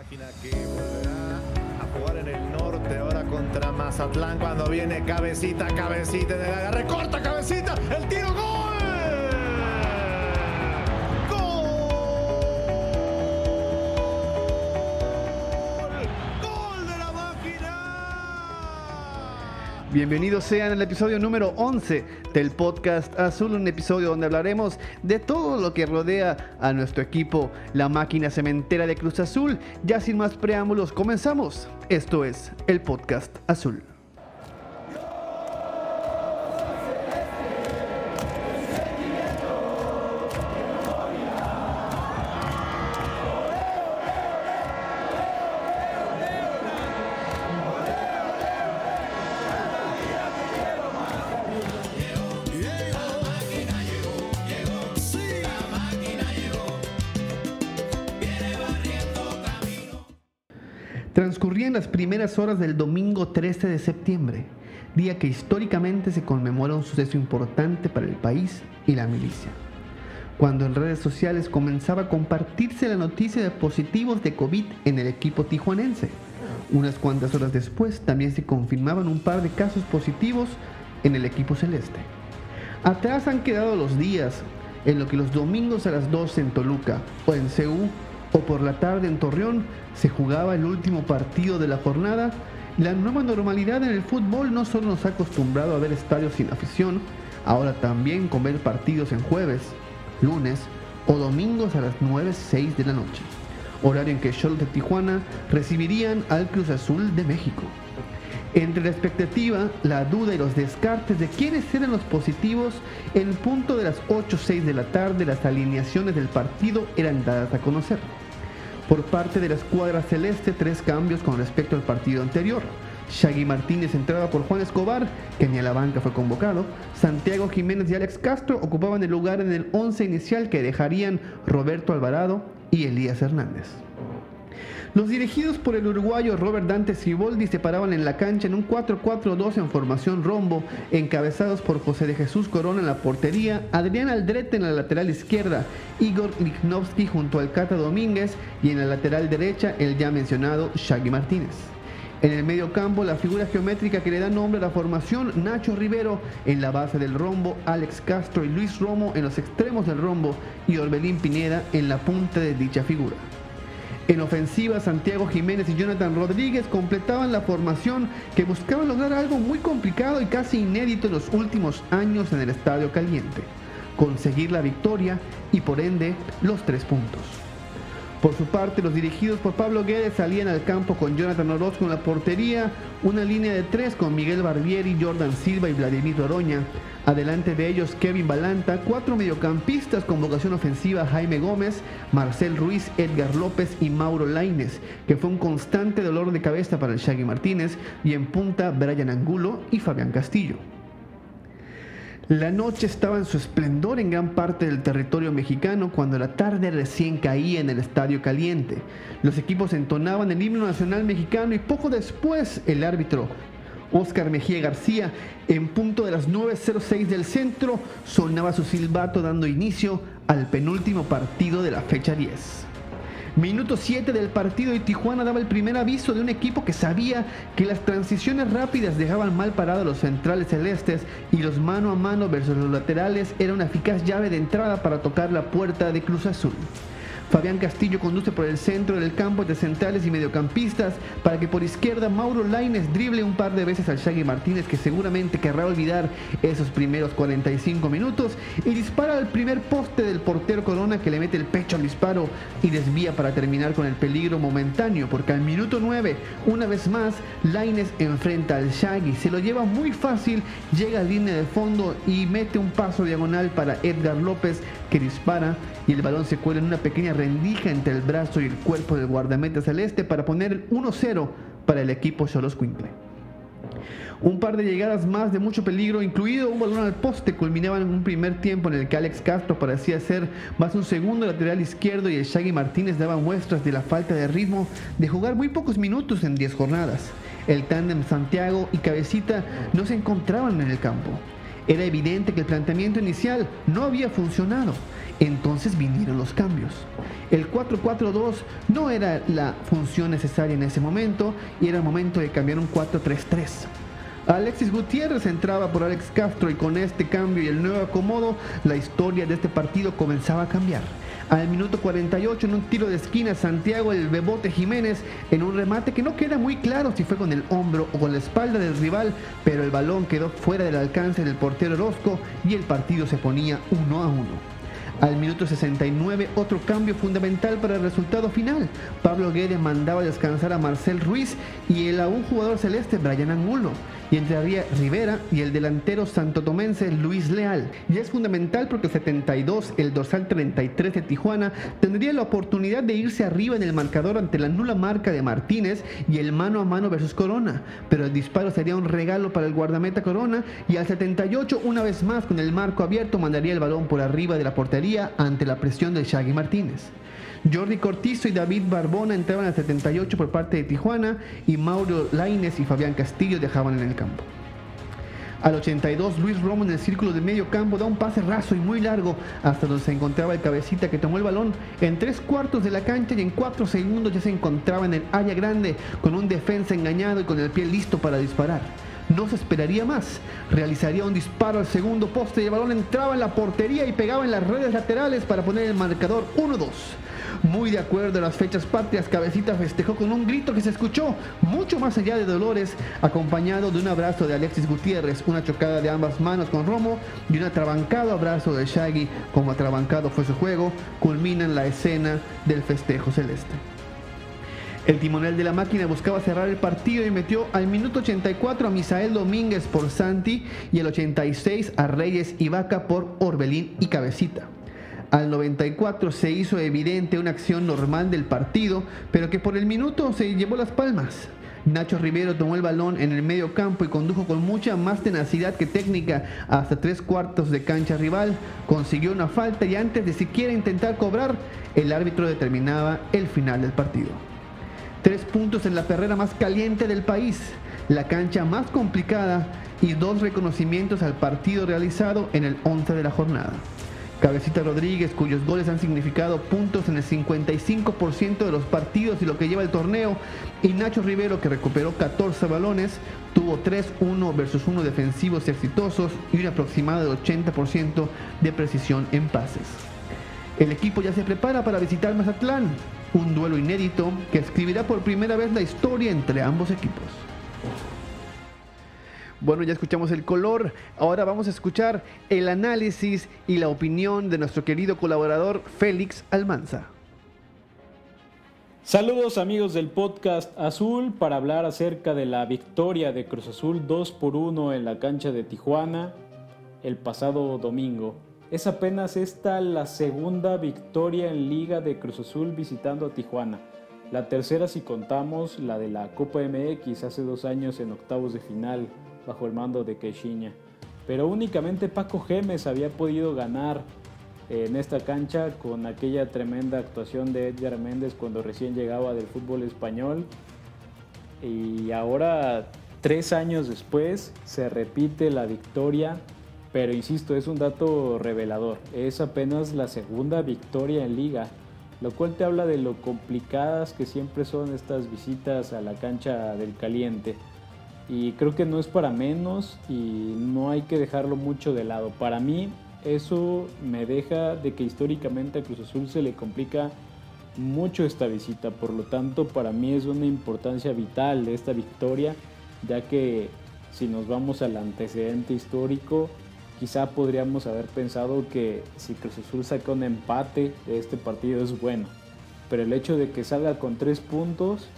máquina que volverá a jugar en el norte ahora contra Mazatlán cuando viene cabecita, cabecita de la recorta cabecita, Bienvenidos sean al episodio número 11 del podcast Azul, un episodio donde hablaremos de todo lo que rodea a nuestro equipo, la máquina cementera de Cruz Azul. Ya sin más preámbulos, comenzamos. Esto es el podcast Azul. Primeras horas del domingo 13 de septiembre, día que históricamente se conmemora un suceso importante para el país y la milicia. Cuando en redes sociales comenzaba a compartirse la noticia de positivos de COVID en el equipo tijuanense. Unas cuantas horas después también se confirmaban un par de casos positivos en el equipo celeste. Atrás han quedado los días en los que los domingos a las 12 en Toluca o en Ceú o por la tarde en Torreón se jugaba el último partido de la jornada. La nueva normalidad en el fútbol no solo nos ha acostumbrado a ver estadios sin afición, ahora también con ver partidos en jueves, lunes o domingos a las 9, 6 de la noche, horario en que Cholos de Tijuana recibirían al Cruz Azul de México. Entre la expectativa, la duda y los descartes de quiénes eran los positivos, en punto de las 8 6 de la tarde las alineaciones del partido eran dadas a conocer. Por parte de la escuadra celeste, tres cambios con respecto al partido anterior. Shaggy Martínez entraba por Juan Escobar, que ni a la banca fue convocado. Santiago Jiménez y Alex Castro ocupaban el lugar en el 11 inicial que dejarían Roberto Alvarado y Elías Hernández. Los dirigidos por el uruguayo Robert Dante Ciboldi se paraban en la cancha en un 4-4-2 en formación rombo, encabezados por José de Jesús Corona en la portería, Adrián Aldrete en la lateral izquierda, Igor Lichnowsky junto al Cata Domínguez y en la lateral derecha el ya mencionado Shaggy Martínez. En el medio campo, la figura geométrica que le da nombre a la formación, Nacho Rivero en la base del rombo, Alex Castro y Luis Romo en los extremos del rombo y Orbelín Pineda en la punta de dicha figura. En ofensiva, Santiago Jiménez y Jonathan Rodríguez completaban la formación que buscaba lograr algo muy complicado y casi inédito en los últimos años en el Estadio Caliente, conseguir la victoria y por ende los tres puntos. Por su parte, los dirigidos por Pablo Guedes salían al campo con Jonathan Orozco en la portería, una línea de tres con Miguel Barbieri, Jordan Silva y Vladimir Oroña. Adelante de ellos Kevin Balanta, cuatro mediocampistas con vocación ofensiva Jaime Gómez, Marcel Ruiz, Edgar López y Mauro Laines, que fue un constante dolor de cabeza para el Shaggy Martínez, y en punta Brian Angulo y Fabián Castillo. La noche estaba en su esplendor en gran parte del territorio mexicano cuando la tarde recién caía en el Estadio Caliente. Los equipos entonaban el himno nacional mexicano y poco después el árbitro Oscar Mejía García, en punto de las 9.06 del centro, sonaba su silbato dando inicio al penúltimo partido de la fecha 10. Minuto 7 del partido y Tijuana daba el primer aviso de un equipo que sabía que las transiciones rápidas dejaban mal parados los centrales celestes y los mano a mano versus los laterales era una eficaz llave de entrada para tocar la puerta de Cruz Azul. Fabián Castillo conduce por el centro del campo de centrales y mediocampistas para que por izquierda Mauro Laines drible un par de veces al Shaggy Martínez que seguramente querrá olvidar esos primeros 45 minutos y dispara al primer poste del portero Corona que le mete el pecho al disparo y desvía para terminar con el peligro momentáneo porque al minuto 9 una vez más Laines enfrenta al Shaggy, se lo lleva muy fácil, llega a línea de fondo y mete un paso diagonal para Edgar López que dispara y el balón se cuela en una pequeña rendija entre el brazo y el cuerpo del guardameta celeste para poner el 1-0 para el equipo Cholos Quincle. Un par de llegadas más de mucho peligro, incluido un balón al poste, culminaban en un primer tiempo en el que Alex Castro parecía ser más un segundo lateral izquierdo y el Shaggy Martínez daban muestras de la falta de ritmo de jugar muy pocos minutos en 10 jornadas. El tándem Santiago y Cabecita no se encontraban en el campo. Era evidente que el planteamiento inicial no había funcionado Entonces vinieron los cambios. El 4-4-2 no era la función necesaria en ese momento y era el momento de cambiar un 4-3-3. Alexis Gutiérrez entraba por Alex Castro y con este cambio y el nuevo acomodo, la historia de este partido comenzaba a cambiar. Al minuto 48 en un tiro de esquina, Santiago el Bebote Jiménez en un remate que no queda muy claro si fue con el hombro o con la espalda del rival, pero el balón quedó fuera del alcance del portero Orozco y el partido se ponía uno a uno. Al minuto 69, otro cambio fundamental para el resultado final. Pablo Guede mandaba descansar a Marcel Ruiz y el a un jugador celeste, Brian Angulo y entraría Rivera y el delantero santotomense Luis Leal. Y es fundamental porque el 72, el dorsal 33 de Tijuana, tendría la oportunidad de irse arriba en el marcador ante la nula marca de Martínez y el mano a mano versus Corona. Pero el disparo sería un regalo para el guardameta Corona y al 78, una vez más con el marco abierto, mandaría el balón por arriba de la portería ante la presión del Shaggy Martínez. Jordi Cortizo y David Barbona entraban al 78 por parte de Tijuana y Mauro Laines y Fabián Castillo dejaban en el campo. Al 82, Luis Romo en el círculo de medio campo da un pase raso y muy largo hasta donde se encontraba el cabecita que tomó el balón en tres cuartos de la cancha y en cuatro segundos ya se encontraba en el área grande con un defensa engañado y con el pie listo para disparar. No se esperaría más. Realizaría un disparo al segundo poste y el balón entraba en la portería y pegaba en las redes laterales para poner el marcador 1-2. Muy de acuerdo a las fechas patrias, Cabecita festejó con un grito que se escuchó mucho más allá de Dolores, acompañado de un abrazo de Alexis Gutiérrez, una chocada de ambas manos con Romo y un atrabancado abrazo de Shaggy, como atrabancado fue su juego, culminan la escena del festejo celeste. El timonel de la máquina buscaba cerrar el partido y metió al minuto 84 a Misael Domínguez por Santi y el 86 a Reyes y Vaca por Orbelín y Cabecita. Al 94 se hizo evidente una acción normal del partido, pero que por el minuto se llevó las palmas. Nacho Rivero tomó el balón en el medio campo y condujo con mucha más tenacidad que técnica hasta tres cuartos de cancha rival. Consiguió una falta y antes de siquiera intentar cobrar, el árbitro determinaba el final del partido. Tres puntos en la perrera más caliente del país, la cancha más complicada y dos reconocimientos al partido realizado en el 11 de la jornada. Cabecita Rodríguez, cuyos goles han significado puntos en el 55% de los partidos y lo que lleva el torneo, y Nacho Rivero, que recuperó 14 balones, tuvo 3-1 versus 1 defensivos exitosos y un aproximado del 80% de precisión en pases. El equipo ya se prepara para visitar Mazatlán, un duelo inédito que escribirá por primera vez la historia entre ambos equipos. Bueno, ya escuchamos el color, ahora vamos a escuchar el análisis y la opinión de nuestro querido colaborador Félix Almanza. Saludos amigos del podcast Azul para hablar acerca de la victoria de Cruz Azul 2 por 1 en la cancha de Tijuana el pasado domingo. Es apenas esta la segunda victoria en liga de Cruz Azul visitando a Tijuana. La tercera si contamos la de la Copa MX hace dos años en octavos de final bajo el mando de Quechiña. Pero únicamente Paco Gemes había podido ganar en esta cancha con aquella tremenda actuación de Edgar Méndez cuando recién llegaba del fútbol español. Y ahora, tres años después, se repite la victoria, pero insisto, es un dato revelador. Es apenas la segunda victoria en liga, lo cual te habla de lo complicadas que siempre son estas visitas a la cancha del caliente y creo que no es para menos y no hay que dejarlo mucho de lado. Para mí eso me deja de que históricamente a Cruz Azul se le complica mucho esta visita, por lo tanto para mí es una importancia vital de esta victoria, ya que si nos vamos al antecedente histórico, quizá podríamos haber pensado que si Cruz Azul saca un empate de este partido es bueno, pero el hecho de que salga con tres puntos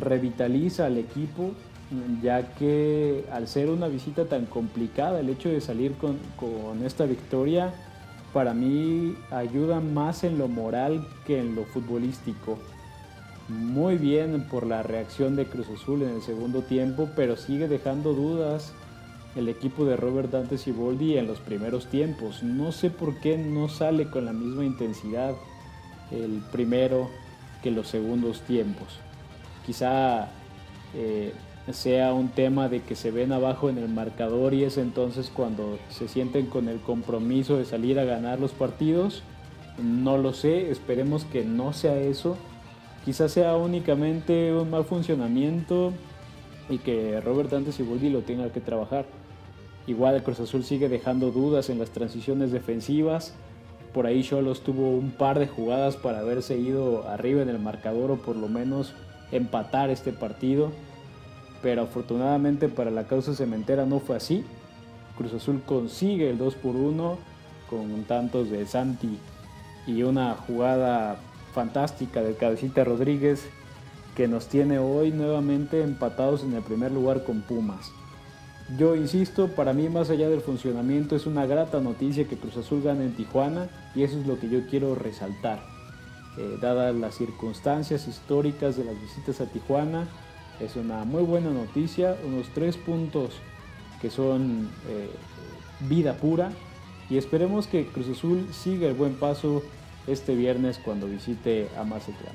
revitaliza al equipo ya que al ser una visita tan complicada, el hecho de salir con, esta victoria para mí ayuda más en lo moral que en lo futbolístico. Muy bien por la reacción de Cruz Azul en el segundo tiempo, pero sigue dejando dudas el equipo de Robert Dante Siboldi en los primeros tiempos. No sé por qué no sale con la misma intensidad el primero que los segundos tiempos. Quizá eh, sea un tema de que se ven abajo en el marcador y es entonces cuando se sienten con el compromiso de salir a ganar los partidos No lo sé, esperemos que no sea eso. Quizás sea únicamente un mal funcionamiento y que Robert Dante Siboldi lo tenga que trabajar. Igual el Cruz Azul sigue dejando dudas en las transiciones defensivas. Por ahí Cholos tuvo un par de jugadas para haberse ido arriba en el marcador o por lo menos empatar este partido. Pero afortunadamente para la causa cementera no fue así. Cruz Azul consigue el 2 por 1 con tantos de Santi y una jugada fantástica de Cabecita Rodríguez que nos tiene hoy nuevamente empatados en el primer lugar con Pumas. Yo insisto, para mí más allá del funcionamiento es una grata noticia que Cruz Azul gane en Tijuana y eso es lo que yo quiero resaltar. Eh, dadas las circunstancias históricas de las visitas a Tijuana, es una muy buena noticia, unos tres puntos que son eh, vida pura y esperemos que Cruz Azul siga el buen paso este viernes cuando visite a Mazatlán.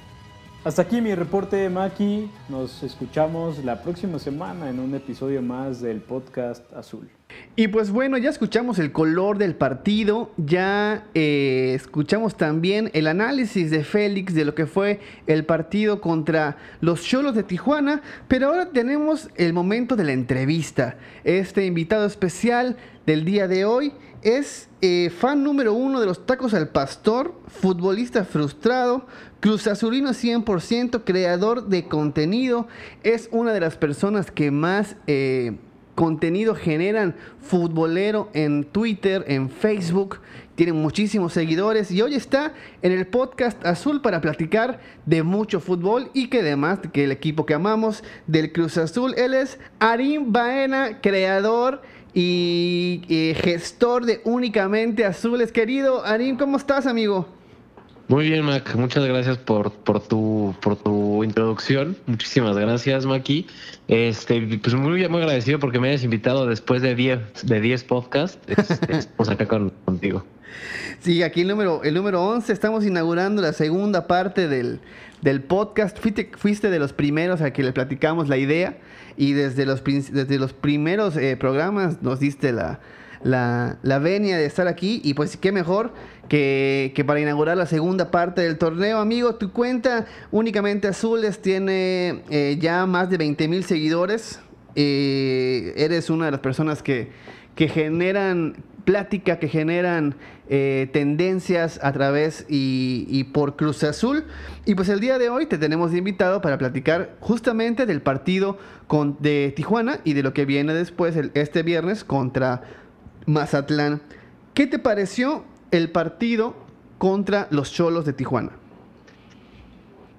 Hasta aquí mi reporte, Maki. Nos escuchamos la próxima semana en un episodio más del podcast Azul. Y pues bueno, ya escuchamos el color del partido, ya eh, escuchamos también el análisis de Félix de lo que fue el partido contra los Cholos de Tijuana, pero ahora tenemos el momento de la entrevista. Este invitado especial del día de hoy es eh, fan número uno de los tacos al pastor, futbolista frustrado, Cruz Azulino 100%, creador de contenido, es una de las personas que más eh, contenido generan futbolero en Twitter, en Facebook, tiene muchísimos seguidores y hoy está en el podcast Azul para platicar de mucho fútbol y que además que el equipo que amamos del Cruz Azul, él es Arim Baena, creador y gestor de Únicamente Azules. Querido Arim, ¿cómo estás, amigo? Muy bien, Mac. Muchas gracias por, por, tu, por tu introducción. Muchísimas gracias, Maki. Este, pues muy, muy agradecido porque me hayas invitado después de 10 de diez podcasts. Estamos acá contigo. Sí, aquí el número, el número 11. Estamos inaugurando la segunda parte del, del podcast. Fuiste, fuiste de los primeros a que le platicamos la idea y desde los, desde los primeros eh, programas nos diste la, la, venia de estar aquí y pues qué mejor que, para inaugurar la segunda parte del torneo. Amigo, tu cuenta únicamente Azules tiene eh, ya más de 20 mil seguidores. Eh, eres una de las personas que, que generan plática, que generan eh, tendencias a través y, por Cruz Azul. Y pues el día de hoy te tenemos invitado para platicar justamente del partido con, de Tijuana y de lo que viene después este viernes contra Mazatlán. ¿Qué te pareció el partido contra los Cholos de Tijuana?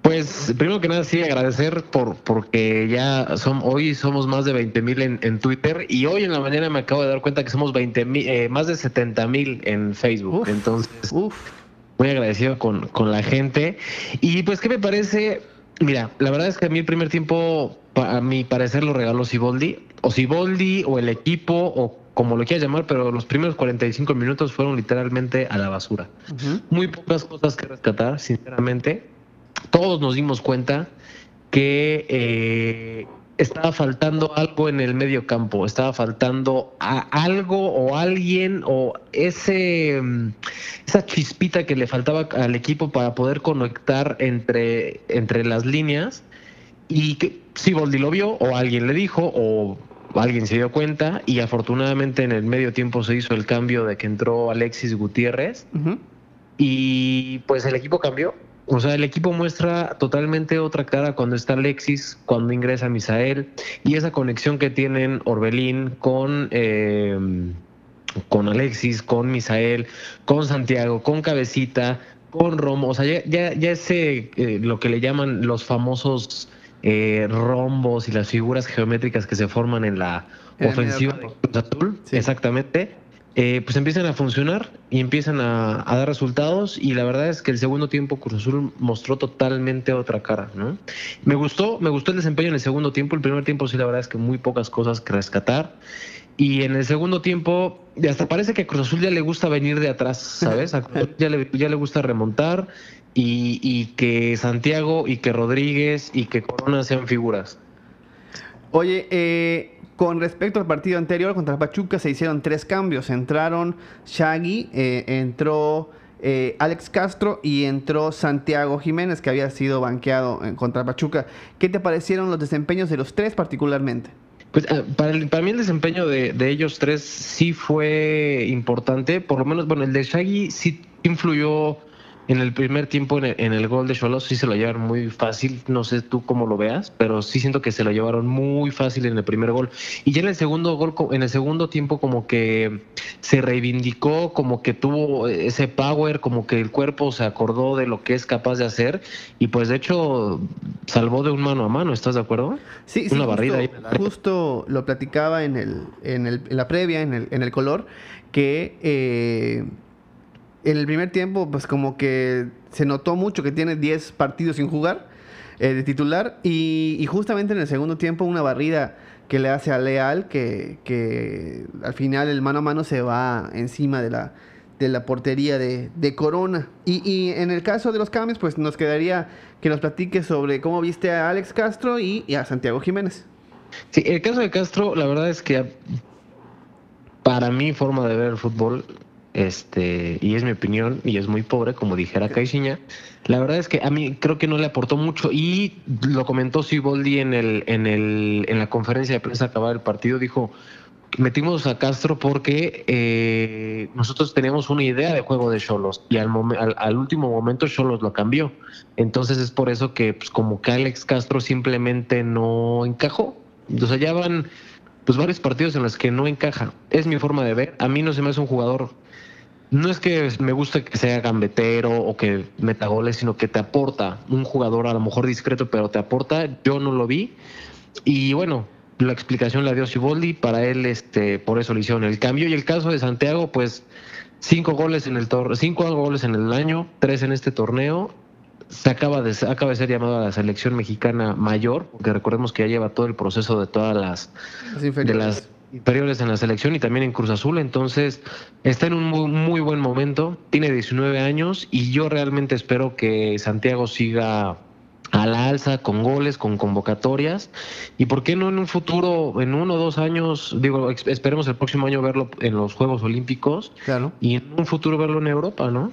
Pues primero que nada sí agradecer por porque ya son hoy somos más de 20 mil en, Twitter y hoy en la mañana me acabo de dar cuenta que somos 20 mil, eh, más de 70 mil en Facebook. Entonces, muy agradecido con, con la gente. Y pues, ¿qué me parece? Mira, la verdad es que a mí el primer tiempo, a mi parecer, lo regaló Siboldi, o Siboldi, o el equipo, o como lo quieras llamar, pero los primeros 45 minutos fueron literalmente a la basura. Muy pocas cosas que rescatar, sinceramente. Todos nos dimos cuenta que eh, estaba faltando algo en el medio campo, estaba faltando algo o alguien o ese mm, esa chispita que le faltaba al equipo para poder conectar entre, entre las líneas. Y que si Boldi lo vio o alguien le dijo o alguien se dio cuenta y afortunadamente en el medio tiempo se hizo el cambio de que entró Alexis Gutiérrez y pues el equipo cambió o sea, el equipo muestra totalmente otra cara cuando está Alexis, cuando ingresa Misael, y esa conexión que tienen Orbelín con, eh, con Alexis, con Misael, con Santiago, con Cabecita, con Romo. O sea, ya, ya, ese, eh, lo que le llaman los famosos eh, rombos y las figuras geométricas que se forman en la ofensiva de Cruz Azul, exactamente eh, pues empiezan a funcionar y empiezan a, dar resultados y la verdad es que el segundo tiempo Cruz Azul mostró totalmente otra cara, ¿no? Me gustó, me gustó el desempeño en el segundo tiempo, el primer tiempo sí la verdad es que muy pocas cosas que rescatar y en el segundo tiempo hasta parece que a Cruz Azul ya le gusta venir de atrás, ¿sabes? A Cruz Azul ya le, gusta remontar y, que Santiago y que Rodríguez y que Corona sean figuras. Oye, eh, con respecto al partido anterior contra Pachuca se hicieron tres cambios. Entraron Shaggy, eh, entró eh, Alex Castro y entró Santiago Jiménez, que había sido banqueado en contra Pachuca. ¿Qué te parecieron los desempeños de los tres particularmente? Pues ah, para, para mí el desempeño de, de, ellos tres sí fue importante, por lo menos, bueno, el de Shaggy sí influyó en el primer tiempo, en el, gol de Cholos, sí se lo llevaron muy fácil. No sé tú cómo lo veas, pero sí siento que se lo llevaron muy fácil en el primer gol. Y ya en el segundo gol, en el segundo tiempo, como que se reivindicó, como que tuvo ese power, como que el cuerpo se acordó de lo que es capaz de hacer. Y pues de hecho, salvó de un mano a mano, ¿estás de acuerdo? Sí, Una barrida justo, ahí. Justo lo platicaba en, el, en, el, en la previa, en el, en el color, que. Eh, en el primer tiempo, pues como que se notó mucho que tiene 10 partidos sin jugar eh, de titular. Y, justamente en el segundo tiempo, una barrida que le hace a Leal, que, al final el mano a mano se va encima de la, de la portería de, Corona. Y, en el caso de los cambios, pues nos quedaría que nos platique sobre cómo viste a Alex Castro y, y a Santiago Jiménez. Sí, el caso de Castro, la verdad es que para mi forma de ver el fútbol, este, y es mi opinión, y es muy pobre, como dijera Caixinha. La verdad es que a mí creo que no le aportó mucho, y lo comentó Siboldi en, el, en, el, en la conferencia de prensa acabada del partido, dijo, metimos a Castro porque eh, nosotros teníamos una idea de juego de Cholos y al, al, último momento Cholos lo cambió. Entonces es por eso que pues, como que Alex Castro simplemente no encajó. O sea, ya van pues varios partidos en los que no encaja. Es mi forma de ver. A mí no se me hace un jugador no es que me guste que sea gambetero o que meta goles, sino que te aporta un jugador a lo mejor discreto, pero te aporta. Yo no lo vi. Y bueno, la explicación la dio Siboldi, para él este, por eso le hicieron el cambio. Y el caso de Santiago, pues cinco goles en el cinco goles en el año, tres en este torneo. Se acaba de, acaba de ser llamado a la selección mexicana mayor, porque recordemos que ya lleva todo el proceso de todas las, de las inferiores en la selección y también en Cruz Azul, entonces está en un muy, muy, buen momento, tiene 19 años y yo realmente espero que Santiago siga a la alza con goles, con convocatorias y por qué no en un futuro, en uno o dos años, digo, esperemos el próximo año verlo en los Juegos Olímpicos claro. y en un futuro verlo en Europa, ¿no?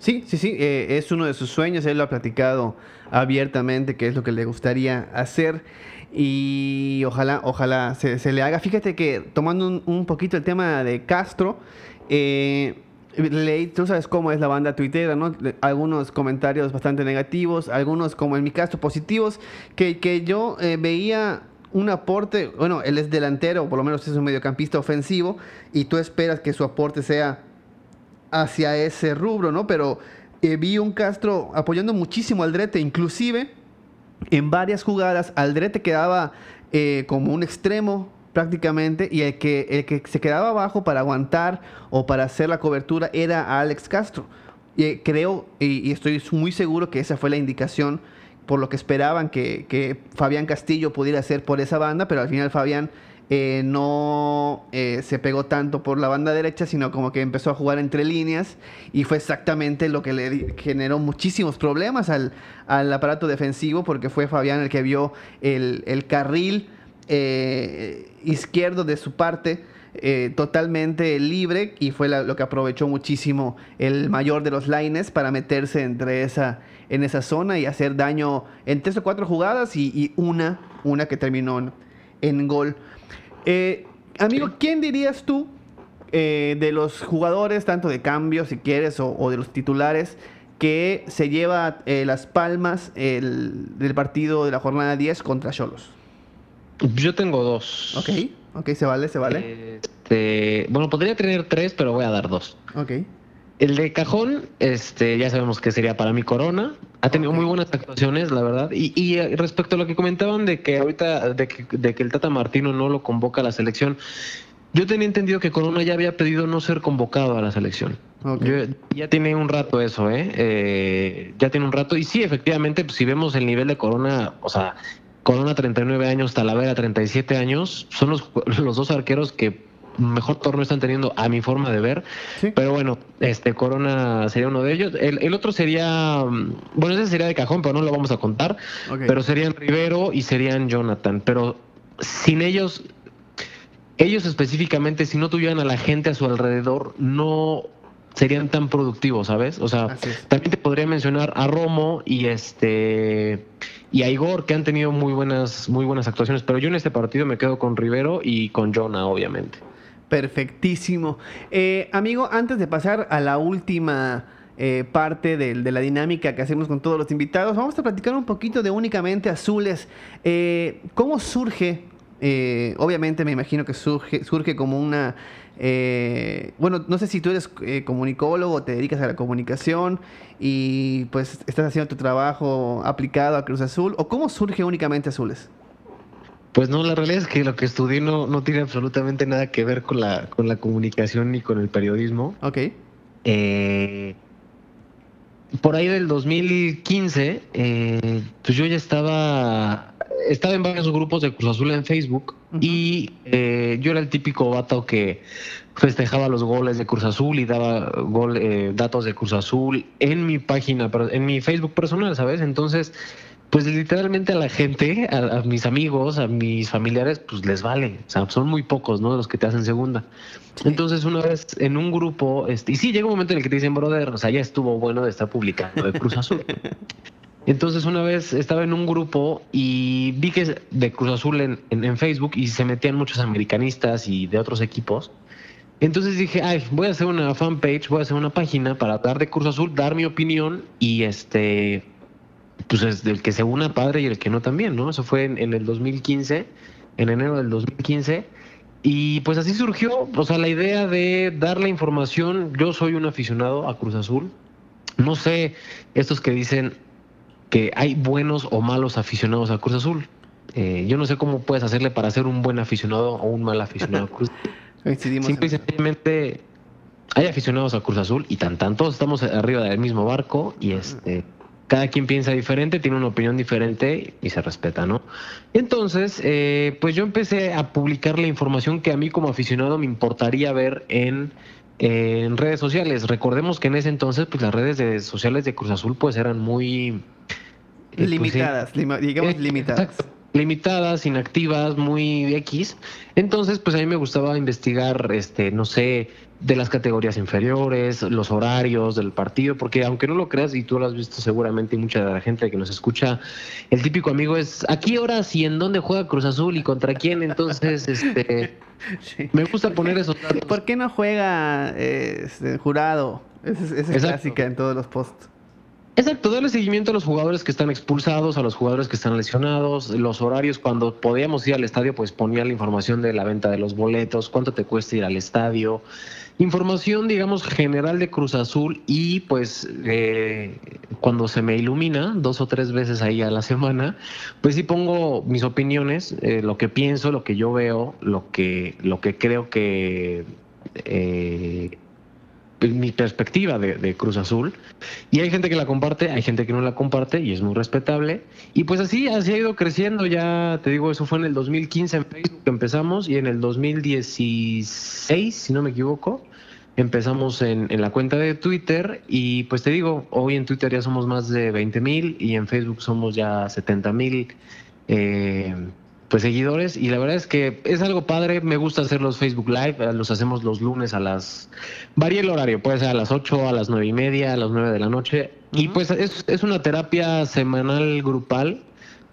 Sí, sí, sí, eh, es uno de sus sueños, él lo ha platicado abiertamente, que es lo que le gustaría hacer y ojalá, ojalá se, le haga. Fíjate que tomando un, poquito el tema de Castro, eh, leí, tú sabes cómo es la banda tuitera, ¿no? Algunos comentarios bastante negativos, algunos como en mi caso positivos, que, que yo eh, veía un aporte, bueno, él es delantero, por lo menos es un mediocampista ofensivo, y tú esperas que su aporte sea hacia ese rubro, ¿no? Pero eh, vi un Castro apoyando muchísimo al Drete, inclusive en varias jugadas Aldrete quedaba eh, como un extremo prácticamente y el que, el que se quedaba abajo para aguantar o para hacer la cobertura era Alex Castro. Y eh, creo y, estoy muy seguro que esa fue la indicación por lo que esperaban que, que Fabián Castillo pudiera hacer por esa banda, pero al final Fabián eh, no eh, se pegó tanto por la banda derecha, sino como que empezó a jugar entre líneas y fue exactamente lo que le generó muchísimos problemas al, aparato defensivo porque fue Fabián el que vio el, carril eh, izquierdo de su parte. totalmente libre y fue lo que aprovechó muchísimo el mayor de los lines para meterse entre esa, en esa zona y hacer daño en tres o cuatro jugadas y, una, una que terminó en gol. Eh, amigo, ¿quién dirías tú eh, de los jugadores, tanto de cambio, si quieres, o, de los titulares, que se lleva eh, las palmas del partido de la jornada 10 contra Cholos? Yo tengo dos. Ok, ok, se vale, se vale. Este, bueno, podría tener tres, pero voy a dar dos. Ok. El de cajón, este, ya sabemos que sería para mi Corona. Ha tenido muy buenas actuaciones, la verdad. Y, y, eh, respecto a lo que comentaban de que ahorita, de que, de que el Tata Martino no lo convoca a la selección, yo tenía entendido que Corona ya había pedido no ser convocado a la selección. ya tiene un rato eso, ¿eh? ¿eh? Ya tiene un rato. Y sí, efectivamente, pues, si vemos el nivel de Corona, o sea, Corona 39 años, Talavera 37 años, son los, los dos arqueros que mejor torneo están teniendo a mi forma de ver. Pero bueno, este Corona sería uno de ellos. El, otro sería, mm, bueno, ese sería de cajón, pero no lo vamos a contar. Pero serían Rivero y serían Jonathan. Pero sin ellos, ellos específicamente, si no tuvieran a la gente a su alrededor, no serían tan productivos, ¿sabes? O sea, también te podría mencionar a Romo y este y a Igor que han tenido muy buenas muy buenas actuaciones, pero yo en este partido me quedo con Rivero y con Jonah, obviamente. Perfectísimo. Eh, amigo, antes de pasar a la última eh, parte de, la dinámica que hacemos con todos los invitados, vamos a platicar un poquito de únicamente azules. Eh, ¿Cómo surge? obviamente me imagino que surge, surge como una eh, bueno, no sé si tú eres eh, comunicólogo, te dedicas a la comunicación y pues estás haciendo tu trabajo aplicado a Cruz Azul, o cómo surge únicamente Azules. Pues no, la realidad es que lo que estudié no, no tiene absolutamente nada que ver con la, con la comunicación ni con el periodismo. Ok. Eh, por ahí del 2015, pues yo ya estaba, estaba en varios grupos de Cruz Azul en Facebook y eh, yo era el típico vato que festejaba los goles de Cruz Azul y daba gol, eh, datos de Cruz Azul en mi página, en mi Facebook personal, ¿sabes? Entonces, pues literalmente a la gente, a, mis amigos, a mis familiares, pues les vale. O sea, son muy pocos, ¿no? Los que te hacen segunda. Entonces, una vez en un grupo, este, y sí, llega un momento en el que te dicen, brother, o sea, ya estuvo bueno de estar publicando de Cruz Azul. Entonces una vez estaba en un grupo y vi que de Cruz Azul en, en, Facebook y se metían muchos americanistas y de otros equipos. Entonces dije, ay, voy a hacer una fanpage, voy a hacer una página para dar de Cruz Azul, dar mi opinión y este, pues es del que se una padre y el que no también, ¿no? Eso fue en, en el 2015, en enero del 2015. Y pues así surgió, o sea, la idea de dar la información. Yo soy un aficionado a Cruz Azul. No sé, estos que dicen, que hay buenos o malos aficionados a Cruz Azul. Eh, yo no sé cómo puedes hacerle para ser un buen aficionado o un mal aficionado a Cruz Azul. Simple y sencillamente hay aficionados a Cruz Azul y tan tan todos estamos arriba del mismo barco y este cada quien piensa diferente, tiene una opinión diferente y se respeta, ¿no? Entonces, eh, pues yo empecé a publicar la información que a mí como aficionado me importaría ver en en redes sociales. Recordemos que en ese entonces, pues las redes sociales de Cruz Azul pues eran muy eh, pues, limitadas, digamos eh, limitadas. Limitadas, inactivas, muy X. Entonces, pues a mí me gustaba investigar, este, no sé, de las categorías inferiores, los horarios del partido, porque aunque no lo creas, y tú lo has visto seguramente, y mucha de la gente que nos escucha, el típico amigo es, ¿a qué horas y en dónde juega Cruz Azul y contra quién? Entonces, este, me gusta poner esos datos. ¿Por qué no juega este, jurado? Esa es, clásica en todos los posts. Exacto, darle seguimiento a los jugadores que están expulsados, a los jugadores que están lesionados, los horarios cuando podíamos ir al estadio, pues ponía la información de la venta de los boletos, cuánto te cuesta ir al estadio, información, digamos, general de Cruz Azul y pues eh, cuando se me ilumina dos o tres veces ahí a la semana, pues sí pongo mis opiniones, eh, lo que pienso, lo que yo veo, lo que, lo que creo que... Eh, mi perspectiva de, Cruz Azul. Y hay gente que la comparte, hay gente que no la comparte y es muy respetable. Y pues así, así ha ido creciendo. Ya te digo, eso fue en el 2015 en Facebook que empezamos y en el 2016, si no me equivoco, empezamos en, en la cuenta de Twitter. Y pues te digo, hoy en Twitter ya somos más de 20 mil y en Facebook somos ya 70 mil. Eh, pues seguidores y la verdad es que es algo padre, me gusta hacer los Facebook Live, eh, los hacemos los lunes a las, varía el horario, puede ser a las 8, a las nueve y media, a las 9 de la noche y pues es, es, una terapia semanal grupal,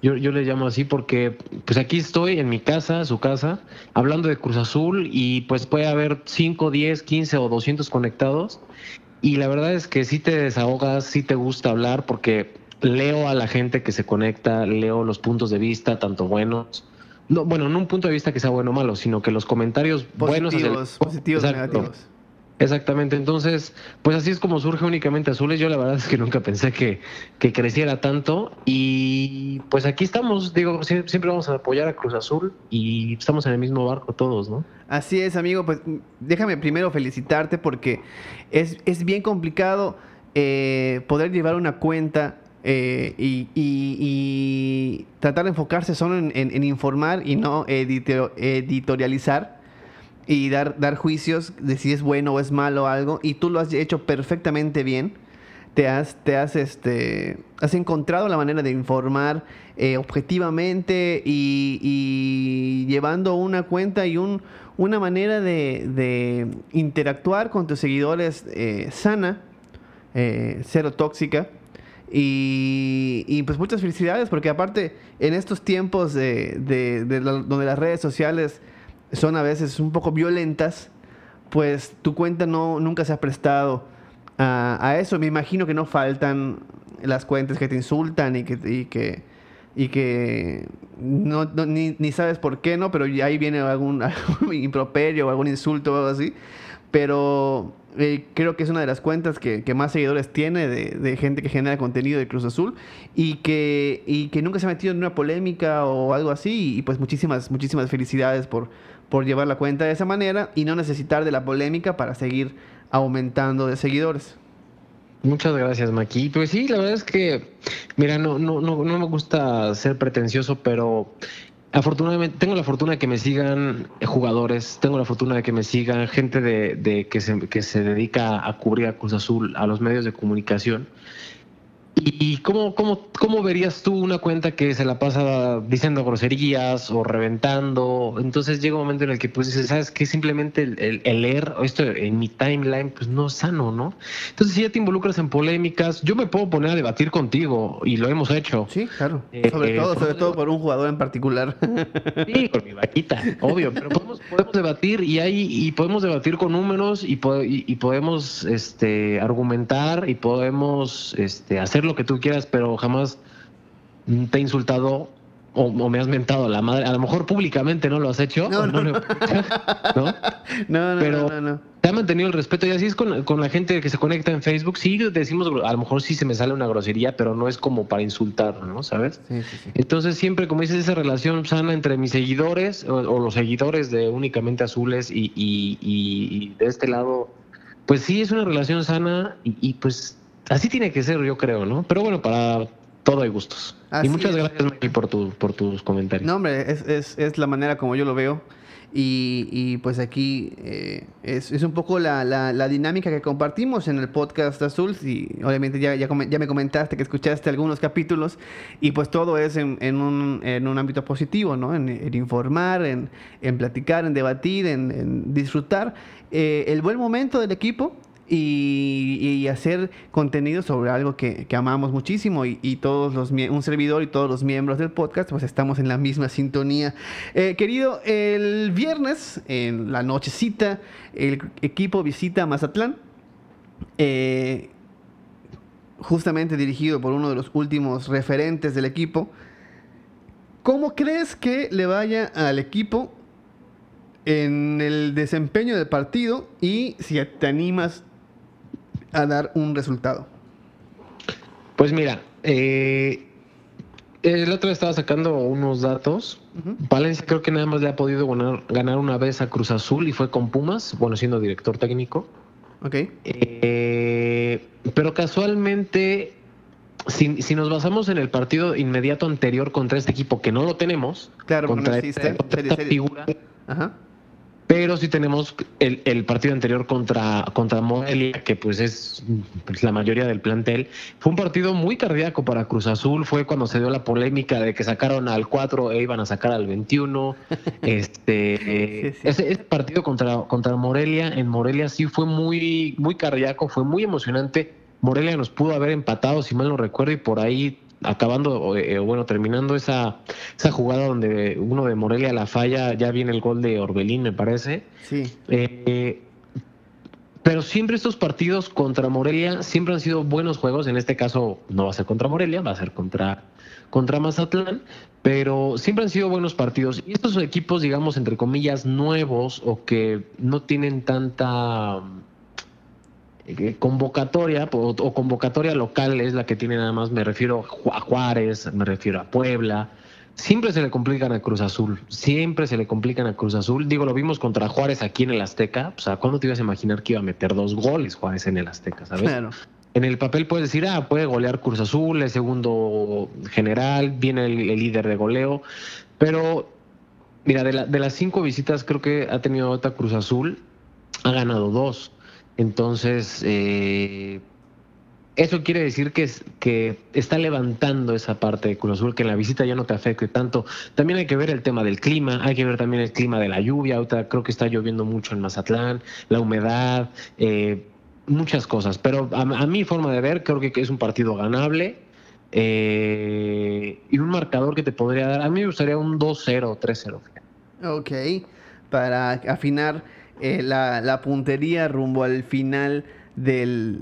yo, yo le llamo así porque pues aquí estoy en mi casa, su casa, hablando de Cruz Azul y pues puede haber 5, 10, 15 o 200 conectados y la verdad es que si te desahogas, si te gusta hablar porque leo a la gente que se conecta, leo los puntos de vista, tanto buenos. No, bueno, no un punto de vista que sea bueno o malo, sino que los comentarios buenos. Positivos, negativos. Exactamente, entonces, pues así es como surge únicamente Azules. Yo la verdad es que nunca pensé que, que creciera tanto y pues aquí estamos, digo, siempre vamos a apoyar a Cruz Azul y estamos en el mismo barco todos, ¿no? Así es, amigo, pues déjame primero felicitarte porque es, es bien complicado eh, poder llevar una cuenta eh, y, tratar de enfocarse solo en, informar y no editorializar y dar, dar juicios de si es bueno o es malo algo. Y tú lo has hecho perfectamente bien. te has, te has, este, has encontrado la manera de informar eh, objetivamente y, llevando una cuenta y un, una manera de, interactuar con tus seguidores eh, sana, eh, cero tóxica. Y, pues muchas felicidades, porque aparte en estos tiempos de, donde las redes sociales son a veces un poco violentas, pues tu cuenta no, nunca se ha prestado a, eso. Me imagino que no faltan las cuentas que te insultan y que, y que, y que no, ni, ni, sabes por qué, ¿no? Pero ahí viene algún, algún improperio o algún insulto o algo así. Pero eh, creo que es una de las cuentas que, más seguidores tiene de, gente que genera contenido de Cruz Azul y que, nunca se ha metido en una polémica o algo así. Y pues muchísimas, muchísimas felicidades por, por llevar la cuenta de esa manera y no necesitar de la polémica para seguir aumentando de seguidores. Muchas gracias, Maki. Pues sí, la verdad es que, mira, no, no, no, no me gusta ser pretencioso, pero afortunadamente tengo la fortuna de que me sigan jugadores, tengo la fortuna de que me sigan gente de, de que, se, que se dedica a cubrir a Cruz Azul, a los medios de comunicación. ¿Y cómo, cómo, cómo verías tú una cuenta que se la pasa diciendo groserías o reventando? Entonces llega un momento en el que pues dices, ¿sabes qué? Simplemente el, el, leer esto en mi timeline pues no es sano, ¿no? Entonces si ya te involucras en polémicas, yo me puedo poner a debatir contigo y lo hemos hecho. Sí, claro. Eh, sobre todo, sobre todo por un jugador en particular. Sí, con mi vaquita, obvio, pero podemos, podemos debatir y hay, y podemos debatir con números y, y, podemos este, argumentar y podemos este, hacer lo que tú quieras, pero jamás te he insultado o, me has mentado a la madre. A lo mejor públicamente no lo has hecho. No, no, no. ¿no? no, pero te ha mantenido el respeto y así es con, con, la gente que se conecta en Facebook. Sí, decimos, a lo mejor sí se me sale una grosería, pero no es como para insultar, ¿no? ¿Sabes? Entonces siempre, como dices, esa relación sana entre mis seguidores o, los seguidores de únicamente azules y, y, y, de este lado, pues sí es una relación sana y pues así tiene que ser, yo creo, ¿no? Pero bueno, para todo hay gustos. y muchas gracias, por, tu, por tus comentarios. No, hombre, es, es, es la manera como yo lo veo. Y, y pues aquí eh, es, es, un poco la, la, dinámica que compartimos en el podcast Azul. Y obviamente ya, ya, ya, me comentaste que escuchaste algunos capítulos. Y pues todo es en, en, un, en un, ámbito positivo, ¿no? En, informar, en, en, platicar, en debatir, en, disfrutar eh, el buen momento del equipo y, hacer contenido sobre algo que, amamos muchísimo y, todos los un servidor y todos los miembros del podcast pues estamos en la misma sintonía. Eh, querido, el viernes en la nochecita el equipo visita Mazatlán. Eh, justamente dirigido por uno de los últimos referentes del equipo. ¿Cómo crees que le vaya al equipo en el desempeño del partido y si te animas a dar un resultado? Pues mira, eh, el otro día estaba sacando unos datos. Valencia creo que nada más le ha podido ganar, una vez a Cruz Azul y fue con Pumas, bueno, siendo director técnico. Ok. Eh, pero casualmente, si, si, nos basamos en el partido inmediato anterior contra este equipo, que no lo tenemos, claro, contra, este, esta figura, Ajá pero sí tenemos el, el, partido anterior contra, contra Morelia, que pues es pues, la mayoría del plantel. Fue un partido muy cardíaco para Cruz Azul, fue cuando se dio la polémica de que sacaron al 4 e iban a sacar al 21. este, Ese, partido contra, contra Morelia, en Morelia sí fue muy, muy cardíaco, fue muy emocionante. Morelia nos pudo haber empatado, si mal no recuerdo, y por ahí acabando, eh, bueno, terminando esa, esa jugada donde uno de Morelia la falla, ya viene el gol de Orbelín, me parece. Sí. Eh, pero siempre estos partidos contra Morelia siempre han sido buenos juegos. En este caso no va a ser contra Morelia, va a ser contra, contra Mazatlán. Pero siempre han sido buenos partidos. Y estos equipos, digamos, entre comillas, nuevos o que no tienen tanta eh, convocatoria o, convocatoria local es la que tiene nada más, me refiero a Juárez, me refiero a Puebla. Siempre se le complican a Cruz Azul, siempre se le complican a Cruz Azul. Digo, lo vimos contra Juárez aquí en el Azteca. O sea, ¿cuándo te ibas a imaginar que iba a meter dos goles Juárez en el Azteca, sabes? Claro. En el papel puedes decir, ah, puede golear Cruz Azul, el segundo general, viene el, líder de goleo. Pero, mira, de, de las cinco visitas creo que ha tenido otra Cruz Azul, ha ganado dos. Entonces, eh, eso quiere decir que, es, que está levantando esa parte de Cruz que en la visita ya no te afecte tanto. También hay que ver el tema del clima, hay que ver también el clima de la lluvia. Creo que está lloviendo mucho en Mazatlán, la humedad, eh, muchas cosas. Pero a, mi forma de ver, creo que es un partido ganable. Eh, y un marcador que te podría dar, a mí me gustaría un 2-0, 3-0. Ok, para afinar eh, la, puntería rumbo al final del,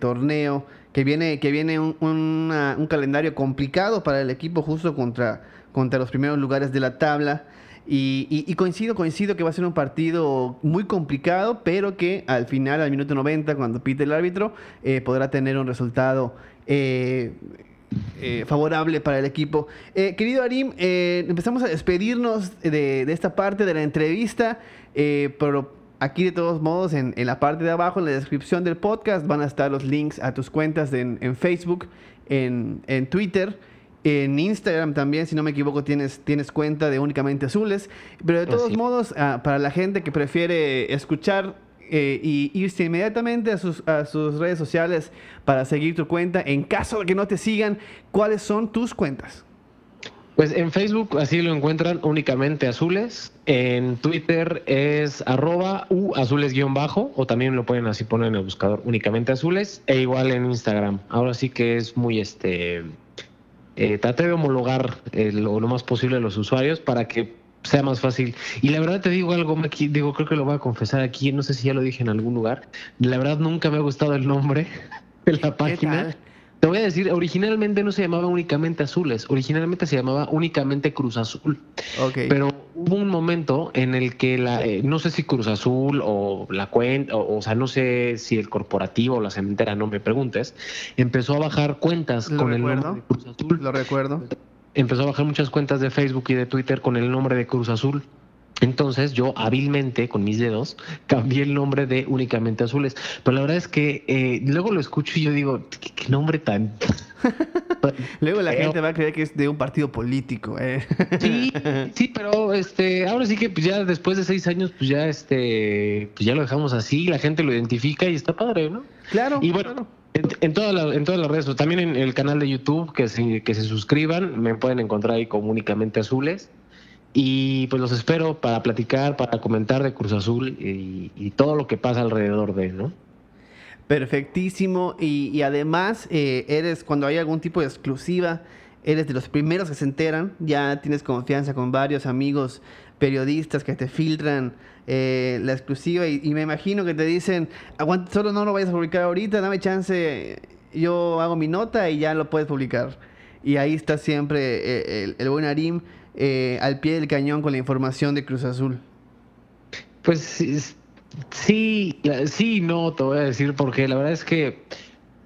torneo, que viene, que viene un, un, calendario complicado para el equipo justo contra, contra los primeros lugares de la tabla. Y, coincido, coincido que va a ser un partido muy complicado, pero que al final, al minuto 90, cuando pite el árbitro, eh, podrá tener un resultado eh, eh, favorable para el equipo. querido Arim, empezamos a despedirnos de, de, esta parte de la entrevista, pero Aquí de todos modos, en, la parte de abajo, en la descripción del podcast, van a estar los links a tus cuentas en, Facebook, en, Twitter, en Instagram también, si no me equivoco, tienes, tienes cuenta de únicamente azules. Pero de todos modos, ah, para la gente que prefiere escuchar eh, y irse inmediatamente a sus, a sus redes sociales para seguir tu cuenta, en caso de que no te sigan, ¿cuáles son tus cuentas? Pues en Facebook así lo encuentran únicamente azules. En Twitter es arroba u azules guion bajo o también lo pueden así poner en el buscador únicamente azules e igual en Instagram. Ahora sí que es muy este... Eh, trate de homologar eh, lo, más posible a los usuarios para que sea más fácil. Y la verdad te digo algo, aquí, digo, creo que lo voy a confesar aquí, no sé si ya lo dije en algún lugar. La verdad nunca me ha gustado el nombre de la página. Te voy a decir, originalmente no se llamaba únicamente Azules, originalmente se llamaba únicamente Cruz Azul. Okay. Pero hubo un momento en el que la, eh, no sé si Cruz Azul o la cuenta, o, sea, no sé si el corporativo o la cementera, no me preguntes, empezó a bajar cuentas con el nombre de Cruz Azul. Lo recuerdo. Empezó a bajar muchas cuentas de Facebook y de Twitter con el nombre de Cruz Azul. Entonces yo hábilmente con mis dedos cambié el nombre de únicamente azules. Pero la verdad es que eh, luego lo escucho y yo digo, ¿qué, nombre tan... luego la gente va a creer que es de un partido político. Eh. sí, sí, pero este, ahora sí que pues ya después de seis años, pues ya este, pues ya lo dejamos así, la gente lo identifica y está padre, ¿no? Claro. Y bueno, En, todas en todas las redes, también en el canal de YouTube, que se, que se suscriban, me pueden encontrar ahí como únicamente azules. Y pues los espero para platicar, para comentar de Cruz Azul y, todo lo que pasa alrededor de, ¿no? Perfectísimo. Y, además, eh, eres, cuando hay algún tipo de exclusiva, eres de los primeros que se enteran. Ya tienes confianza con varios amigos periodistas que te filtran eh, la exclusiva. Y, me imagino que te dicen, aguanta, solo no lo vayas a publicar ahorita, dame chance, yo hago mi nota y ya lo puedes publicar. Y ahí está siempre eh, el buen Arim eh, al pie del cañón con la información de Cruz Azul? Pues sí, sí, no, te voy a decir, porque la verdad es que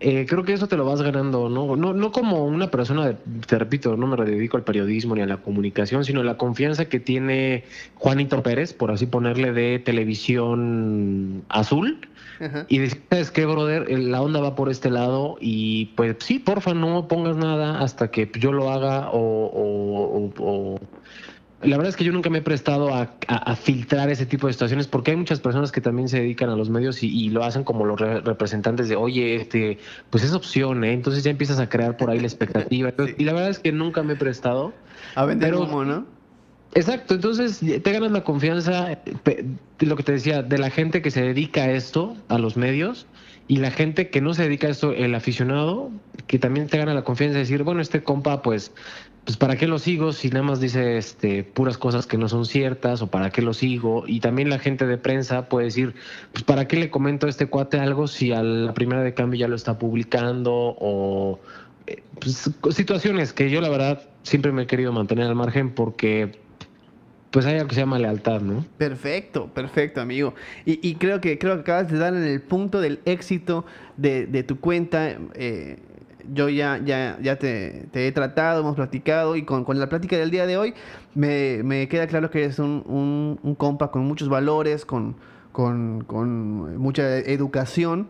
eh, creo que eso te lo vas ganando, ¿no? No, no como una persona, te repito, no me dedico al periodismo ni a la comunicación, sino la confianza que tiene Juanito Pérez, por así ponerle, de televisión azul y decir, ¿sabes qué, brother? La onda va por este lado y pues sí, porfa, no pongas nada hasta que yo lo haga o... la verdad es que yo nunca me he prestado a, filtrar ese tipo de situaciones porque hay muchas personas que también se dedican a los medios y, lo hacen como los representantes de, oye, este, pues es opción, ¿eh? Entonces ya empiezas a crear por ahí la expectativa. Y la verdad es que nunca me he prestado. A vender humo, ¿no? Exacto, entonces te ganas la confianza, lo que te decía, de la gente que se dedica a esto, a los medios, y la gente que no se dedica a esto, el aficionado, que también te gana la confianza de decir, bueno, este compa, pues, pues para qué lo sigo si nada más dice este, puras cosas que no son ciertas, o para qué lo sigo, y también la gente de prensa puede decir, pues para qué le comento a este cuate algo si a la primera de cambio ya lo está publicando, o eh, pues, situaciones que yo la verdad siempre me he querido mantener al margen porque pues hay algo que se llama lealtad, ¿no? Perfecto, perfecto, amigo. Y, creo, que, creo que acabas de dar en el punto del éxito de, tu cuenta. Eh, yo ya, ya, ya te, he tratado, hemos platicado y con, la plática del día de hoy me, queda claro que eres un, un, compa con muchos valores, con, con, mucha educación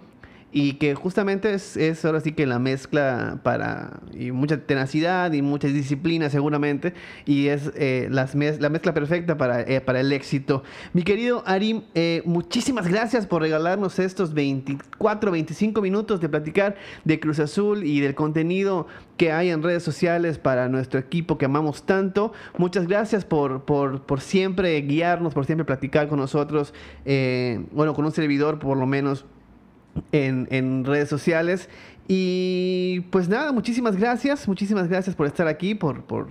y que justamente es, es ahora sí que la mezcla para, y mucha tenacidad y mucha disciplina seguramente, y es eh, las la mezcla perfecta para, eh, para el éxito. Mi querido Arim, eh, muchísimas gracias por regalarnos estos 24, 25 minutos de platicar de Cruz Azul y del contenido que hay en redes sociales para nuestro equipo que amamos tanto. Muchas gracias por, por, por siempre guiarnos, por siempre platicar con nosotros, bueno, con un servidor por lo menos en, redes sociales. Y pues nada, muchísimas gracias, muchísimas gracias por estar aquí, por, por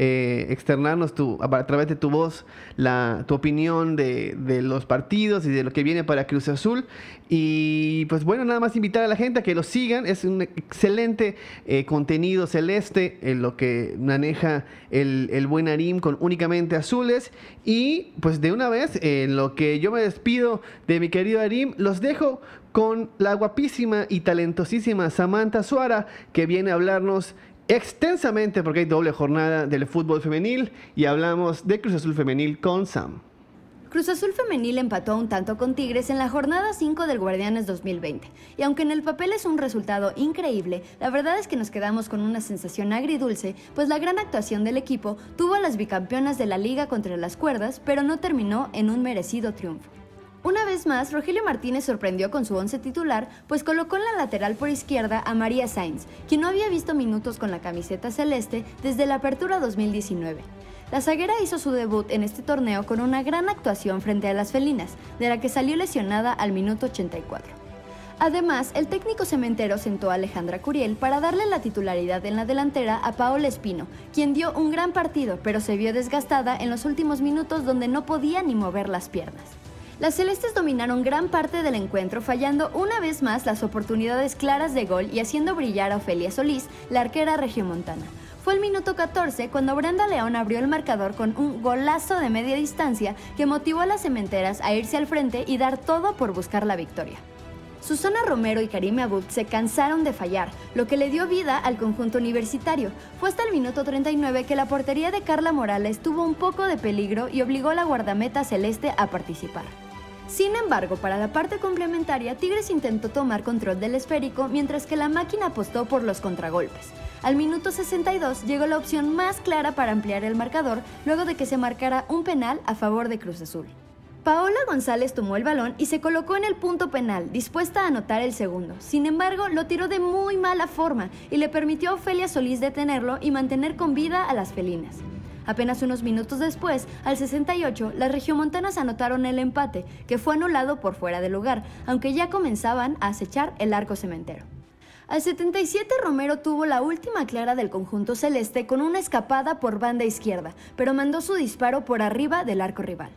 eh, externarnos tu, a, través de tu voz la, tu opinión de, de, los partidos y de lo que viene para Cruz Azul. Y pues bueno, nada más invitar a la gente a que lo sigan. Es un excelente eh, contenido celeste en lo que maneja el, el, buen Arim con únicamente azules. Y pues de una vez, en lo que yo me despido de mi querido Arim, los dejo con la guapísima y talentosísima Samantha Suara que viene a hablarnos extensamente porque hay doble jornada del fútbol femenil y hablamos de Cruz Azul Femenil con Sam. Cruz Azul Femenil empató un tanto con Tigres en la jornada 5 del Guardianes 2020. Y aunque en el papel es un resultado increíble, la verdad es que nos quedamos con una sensación agridulce, pues la gran actuación del equipo tuvo a las bicampeonas de la liga contra las cuerdas, pero no terminó en un merecido triunfo. Una vez más, Rogelio Martínez sorprendió con su once titular, pues colocó en la lateral por izquierda a María Sainz, quien no había visto minutos con la camiseta celeste desde la apertura 2019. La zaguera hizo su debut en este torneo con una gran actuación frente a las felinas, de la que salió lesionada al minuto 84. Además, el técnico cementero sentó a Alejandra Curiel para darle la titularidad en la delantera a Paola Espino, quien dio un gran partido, pero se vio desgastada en los últimos minutos donde no podía ni mover las piernas. Las celestes dominaron gran parte del encuentro, fallando una vez más las oportunidades claras de gol y haciendo brillar a Ofelia Solís, la arquera regiomontana. Fue el minuto 14 cuando Brenda León abrió el marcador con un golazo de media distancia que motivó a las cementeras a irse al frente y dar todo por buscar la victoria. Susana Romero y Karime Abud se cansaron de fallar, lo que le dio vida al conjunto universitario. Fue hasta el minuto 39 que la portería de Carla Morales tuvo un poco de peligro y obligó a la guardameta celeste a participar. Sin embargo, para la parte complementaria, Tigres intentó tomar control del esférico mientras que la máquina apostó por los contragolpes. Al minuto 62 llegó la opción más clara para ampliar el marcador luego de que se marcara un penal a favor de Cruz Azul. Paola González tomó el balón y se colocó en el punto penal, dispuesta a anotar el segundo. Sin embargo, lo tiró de muy mala forma y le permitió a Ofelia Solís detenerlo y mantener con vida a las felinas. Apenas unos minutos después, al 68, las regiomontanas anotaron el empate, que fue anulado por fuera de lugar, aunque ya comenzaban a acechar el arco cementero. Al 77 Romero tuvo la última clara del conjunto celeste con una escapada por banda izquierda, pero mandó su disparo por arriba del arco rival.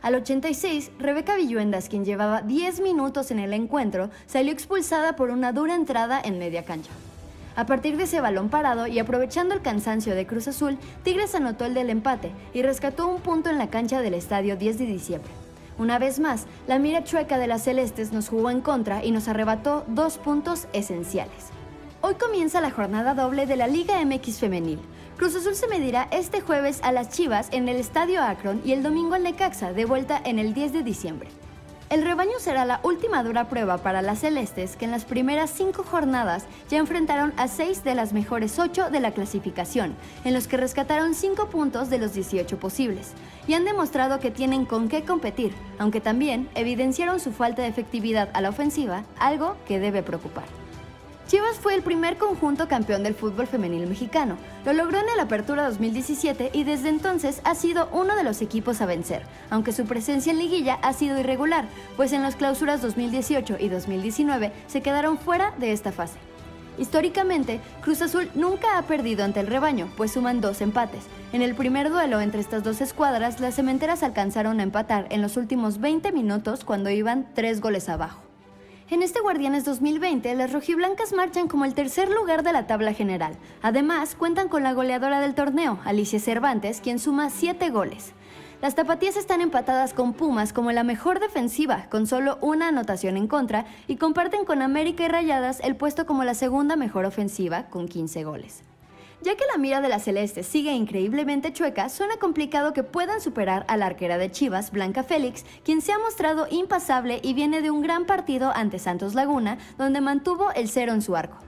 Al 86, Rebeca Villuendas, quien llevaba 10 minutos en el encuentro, salió expulsada por una dura entrada en media cancha. A partir de ese balón parado y aprovechando el cansancio de Cruz Azul, Tigres anotó el del empate y rescató un punto en la cancha del estadio 10 de diciembre. Una vez más, la mira chueca de las celestes nos jugó en contra y nos arrebató dos puntos esenciales. Hoy comienza la jornada doble de la Liga MX Femenil. Cruz Azul se medirá este jueves a las Chivas en el Estadio Akron y el domingo al Necaxa, de vuelta en el 10 de diciembre. El rebaño será la última dura prueba para las celestes que en las primeras cinco jornadas ya enfrentaron a seis de las mejores ocho de la clasificación, en los que rescataron cinco puntos de los 18 posibles, y han demostrado que tienen con qué competir, aunque también evidenciaron su falta de efectividad a la ofensiva, algo que debe preocupar. Chivas fue el primer conjunto campeón del fútbol femenil mexicano. Lo logró en la Apertura 2017 y desde entonces ha sido uno de los equipos a vencer, aunque su presencia en liguilla ha sido irregular, pues en las clausuras 2018 y 2019 se quedaron fuera de esta fase. Históricamente, Cruz Azul nunca ha perdido ante el rebaño, pues suman dos empates. En el primer duelo entre estas dos escuadras, las cementeras alcanzaron a empatar en los últimos 20 minutos cuando iban tres goles abajo. En este Guardianes 2020, las rojiblancas marchan como el tercer lugar de la tabla general. Además, cuentan con la goleadora del torneo, Alicia Cervantes, quien suma 7 goles. Las tapatías están empatadas con Pumas como la mejor defensiva, con solo una anotación en contra, y comparten con América y Rayadas el puesto como la segunda mejor ofensiva, con 15 goles. Ya que la mira de la Celeste sigue increíblemente chueca, suena complicado que puedan superar a la arquera de Chivas, Blanca Félix, quien se ha mostrado impasable y viene de un gran partido ante Santos Laguna, donde mantuvo el cero en su arco.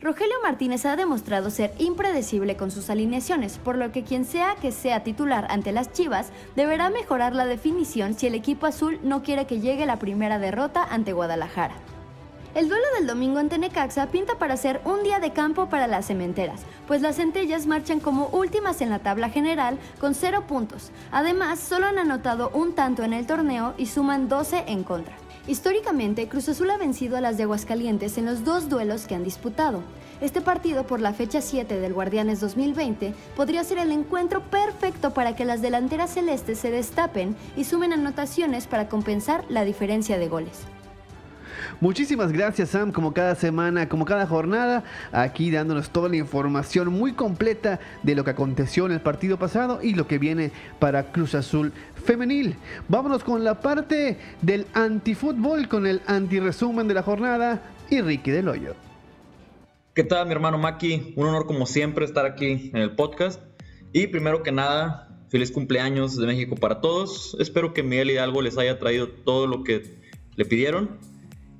Rogelio Martínez ha demostrado ser impredecible con sus alineaciones, por lo que quien sea que sea titular ante las Chivas deberá mejorar la definición si el equipo azul no quiere que llegue la primera derrota ante Guadalajara. El duelo del domingo ante Necaxa pinta para ser un día de campo para las cementeras, pues las centellas marchan como últimas en la tabla general con 0 puntos. Además, solo han anotado un tanto en el torneo y suman 12 en contra. Históricamente, Cruz Azul ha vencido a las de Aguascalientes en los dos duelos que han disputado. Este partido por la fecha 7 del Guardianes 2020 podría ser el encuentro perfecto para que las delanteras celestes se destapen y sumen anotaciones para compensar la diferencia de goles. Muchísimas gracias Sam, como cada semana, como cada jornada, aquí dándonos toda la información muy completa de lo que aconteció en el partido pasado y lo que viene para Cruz Azul femenil. Vámonos con la parte del antifútbol, con el antiresumen de la jornada y Ricky del Hoyo. ¿Qué tal mi hermano Maki? Un honor como siempre estar aquí en el podcast. Y primero que nada, feliz cumpleaños de México para todos. Espero que Miguel Hidalgo les haya traído todo lo que le pidieron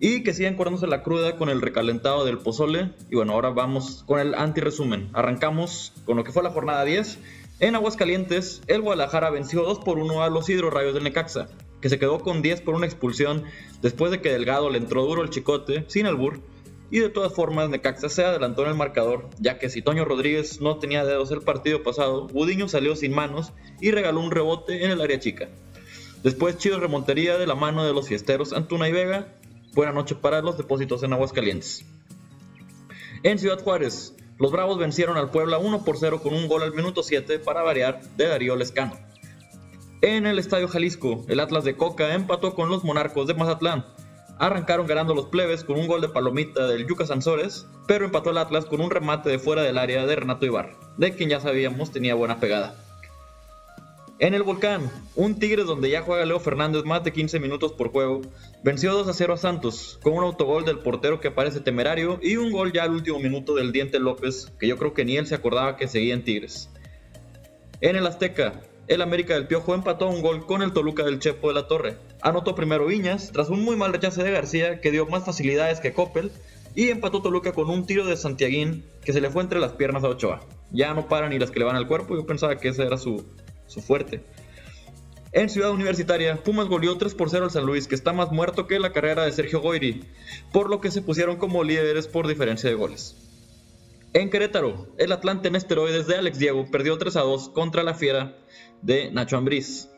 y que sigan curándose la cruda con el recalentado del pozole. Y bueno, ahora vamos con el anti-resumen. Arrancamos con lo que fue la jornada 10. En Aguascalientes, el Guadalajara venció 2 por 1 a los hidrorrayos del Necaxa, que se quedó con 10 por una expulsión después de que Delgado le entró duro el chicote, sin albur. Y de todas formas, Necaxa se adelantó en el marcador, ya que si Toño Rodríguez no tenía dedos el partido pasado, Budiño salió sin manos y regaló un rebote en el área chica. Después Chido remontaría de la mano de los fiesteros Antuna y Vega Buena noche para los depósitos en Aguascalientes. En Ciudad Juárez, los Bravos vencieron al Puebla 1 por 0 con un gol al minuto 7 para variar de Darío Lescano. En el Estadio Jalisco, el Atlas de Coca empató con los Monarcos de Mazatlán. Arrancaron ganando los plebes con un gol de palomita del Yuca Sansores, pero empató el Atlas con un remate de fuera del área de Renato Ibar, de quien ya sabíamos tenía buena pegada. En el Volcán, un Tigres donde ya juega Leo Fernández más de 15 minutos por juego, venció 2 a 0 a Santos con un autogol del portero que parece temerario y un gol ya al último minuto del Diente López, que yo creo que ni él se acordaba que seguía en Tigres. En el Azteca, el América del Piojo empató un gol con el Toluca del Chepo de la Torre. Anotó primero Viñas, tras un muy mal rechace de García que dio más facilidades que Coppel, y empató Toluca con un tiro de Santiaguín que se le fue entre las piernas a Ochoa. Ya no para ni las que le van al cuerpo, yo pensaba que ese era su, su fuerte. En Ciudad Universitaria, Pumas goleó 3 por 0 al San Luis, que está más muerto que la carrera de Sergio Goyri, por lo que se pusieron como líderes por diferencia de goles. En Querétaro, el Atlante en esteroides de Alex Diego perdió 3 a 2 contra la Fiera de Nacho Ambriz.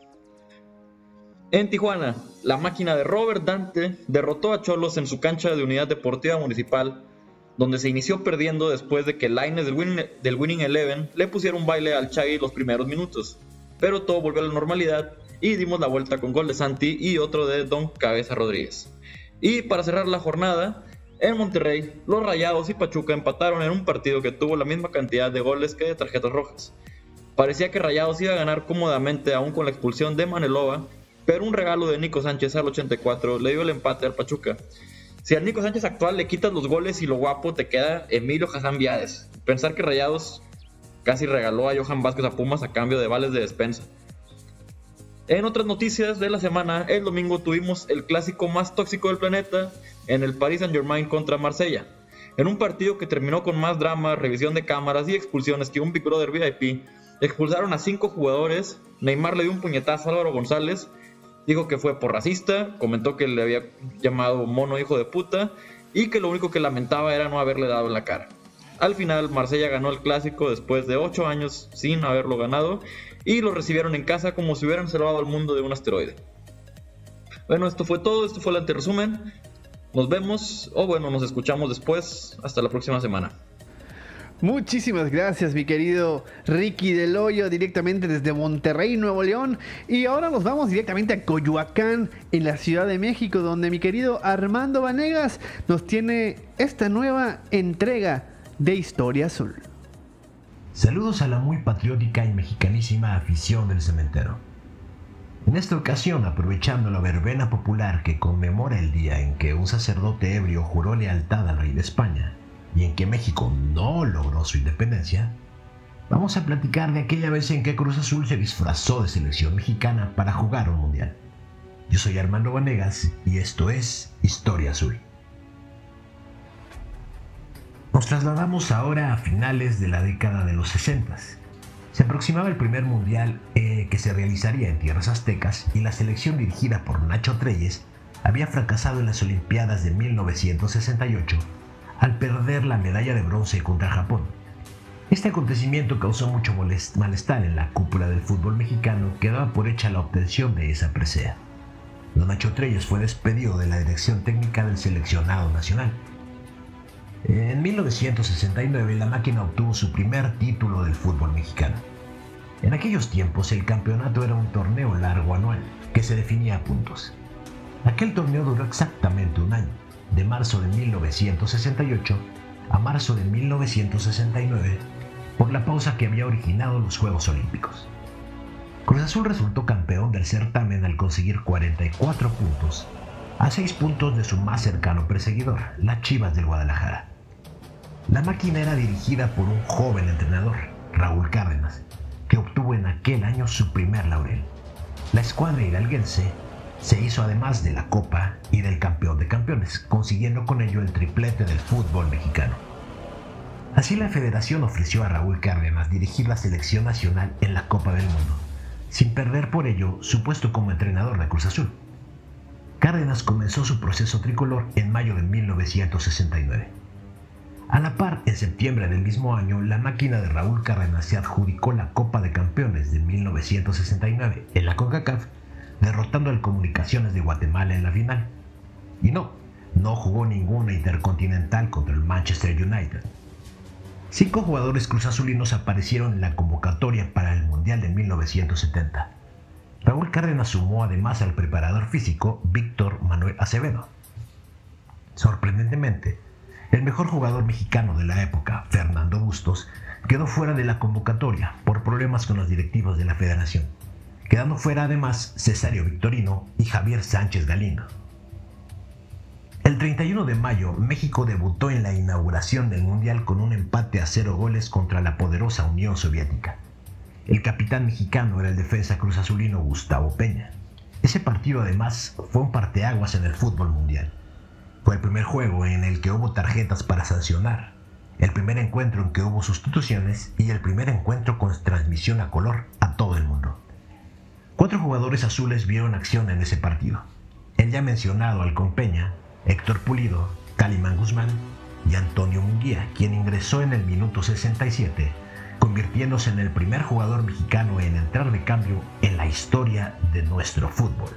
En Tijuana, la máquina de Robert Dante derrotó a Cholos en su cancha de unidad deportiva municipal, donde se inició perdiendo después de que el del del winning Eleven le pusiera un baile al Chagui los primeros minutos pero todo volvió a la normalidad y dimos la vuelta con gol de Santi y otro de Don Cabeza Rodríguez. Y para cerrar la jornada, en Monterrey, los Rayados y Pachuca empataron en un partido que tuvo la misma cantidad de goles que de tarjetas rojas. Parecía que Rayados iba a ganar cómodamente aún con la expulsión de Manelova, pero un regalo de Nico Sánchez al 84 le dio el empate al Pachuca. Si al Nico Sánchez actual le quitas los goles y lo guapo te queda Emilio Hassan Viades. Pensar que Rayados casi regaló a Johan Vázquez a Pumas a cambio de vales de despensa. En otras noticias de la semana, el domingo tuvimos el clásico más tóxico del planeta en el Paris Saint Germain contra Marsella. En un partido que terminó con más drama, revisión de cámaras y expulsiones que un Big Brother VIP, expulsaron a cinco jugadores, Neymar le dio un puñetazo a Álvaro González, dijo que fue por racista, comentó que le había llamado mono hijo de puta y que lo único que lamentaba era no haberle dado la cara. Al final, Marsella ganó el clásico después de 8 años sin haberlo ganado y lo recibieron en casa como si hubieran salvado al mundo de un asteroide. Bueno, esto fue todo, esto fue el anteresumen. Nos vemos, o bueno, nos escuchamos después. Hasta la próxima semana. Muchísimas gracias, mi querido Ricky Del Hoyo, directamente desde Monterrey, Nuevo León. Y ahora nos vamos directamente a Coyoacán, en la Ciudad de México, donde mi querido Armando Vanegas nos tiene esta nueva entrega de Historia Azul. Saludos a la muy patriótica y mexicanísima afición del cementero. En esta ocasión, aprovechando la verbena popular que conmemora el día en que un sacerdote ebrio juró lealtad al rey de España y en que México no logró su independencia, Vamos a platicar de aquella vez en que Cruz Azul se disfrazó de selección mexicana para jugar un mundial. Yo soy Armando Vanegas y esto es Historia Azul. Nos trasladamos ahora a finales de la década de los 60. Se aproximaba el primer mundial eh, que se realizaría en tierras aztecas y la selección dirigida por Nacho Treyes había fracasado en las Olimpiadas de 1968 al perder la medalla de bronce contra Japón. Este acontecimiento causó mucho malestar en la cúpula del fútbol mexicano que daba por hecha la obtención de esa presea. Don Nacho Treyes fue despedido de la dirección técnica del seleccionado nacional en 1969 la máquina obtuvo su primer título del fútbol mexicano. En aquellos tiempos el campeonato era un torneo largo anual que se definía a puntos. Aquel torneo duró exactamente un año, de marzo de 1968 a marzo de 1969, por la pausa que había originado los Juegos Olímpicos. Cruz Azul resultó campeón del certamen al conseguir 44 puntos, a 6 puntos de su más cercano perseguidor, las Chivas del Guadalajara. La máquina era dirigida por un joven entrenador, Raúl Cárdenas, que obtuvo en aquel año su primer laurel. La escuadra hidalguense se hizo además de la Copa y del campeón de campeones, consiguiendo con ello el triplete del fútbol mexicano. Así la federación ofreció a Raúl Cárdenas dirigir la selección nacional en la Copa del Mundo, sin perder por ello su puesto como entrenador de Cruz Azul. Cárdenas comenzó su proceso tricolor en mayo de 1969 a la par, en septiembre del mismo año, la máquina de Raúl Cárdenas se adjudicó la Copa de Campeones de 1969 en la CONCACAF, derrotando al Comunicaciones de Guatemala en la final. Y no, no jugó ninguna intercontinental contra el Manchester United. Cinco jugadores cruzazulinos aparecieron en la convocatoria para el Mundial de 1970. Raúl Cárdenas sumó además al preparador físico Víctor Manuel Acevedo. Sorprendentemente, el mejor jugador mexicano de la época, Fernando Bustos, quedó fuera de la convocatoria por problemas con los directivos de la federación, quedando fuera además Cesario Victorino y Javier Sánchez Galindo. El 31 de mayo, México debutó en la inauguración del Mundial con un empate a cero goles contra la poderosa Unión Soviética. El capitán mexicano era el defensa cruz azulino Gustavo Peña. Ese partido además fue un parteaguas en el fútbol mundial. Fue el primer juego en el que hubo tarjetas para sancionar, el primer encuentro en que hubo sustituciones y el primer encuentro con transmisión a color a todo el mundo. Cuatro jugadores azules vieron acción en ese partido. El ya mencionado Alcon Peña, Héctor Pulido, Calimán Guzmán y Antonio Munguía, quien ingresó en el minuto 67, convirtiéndose en el primer jugador mexicano en entrar de cambio en la historia de nuestro fútbol.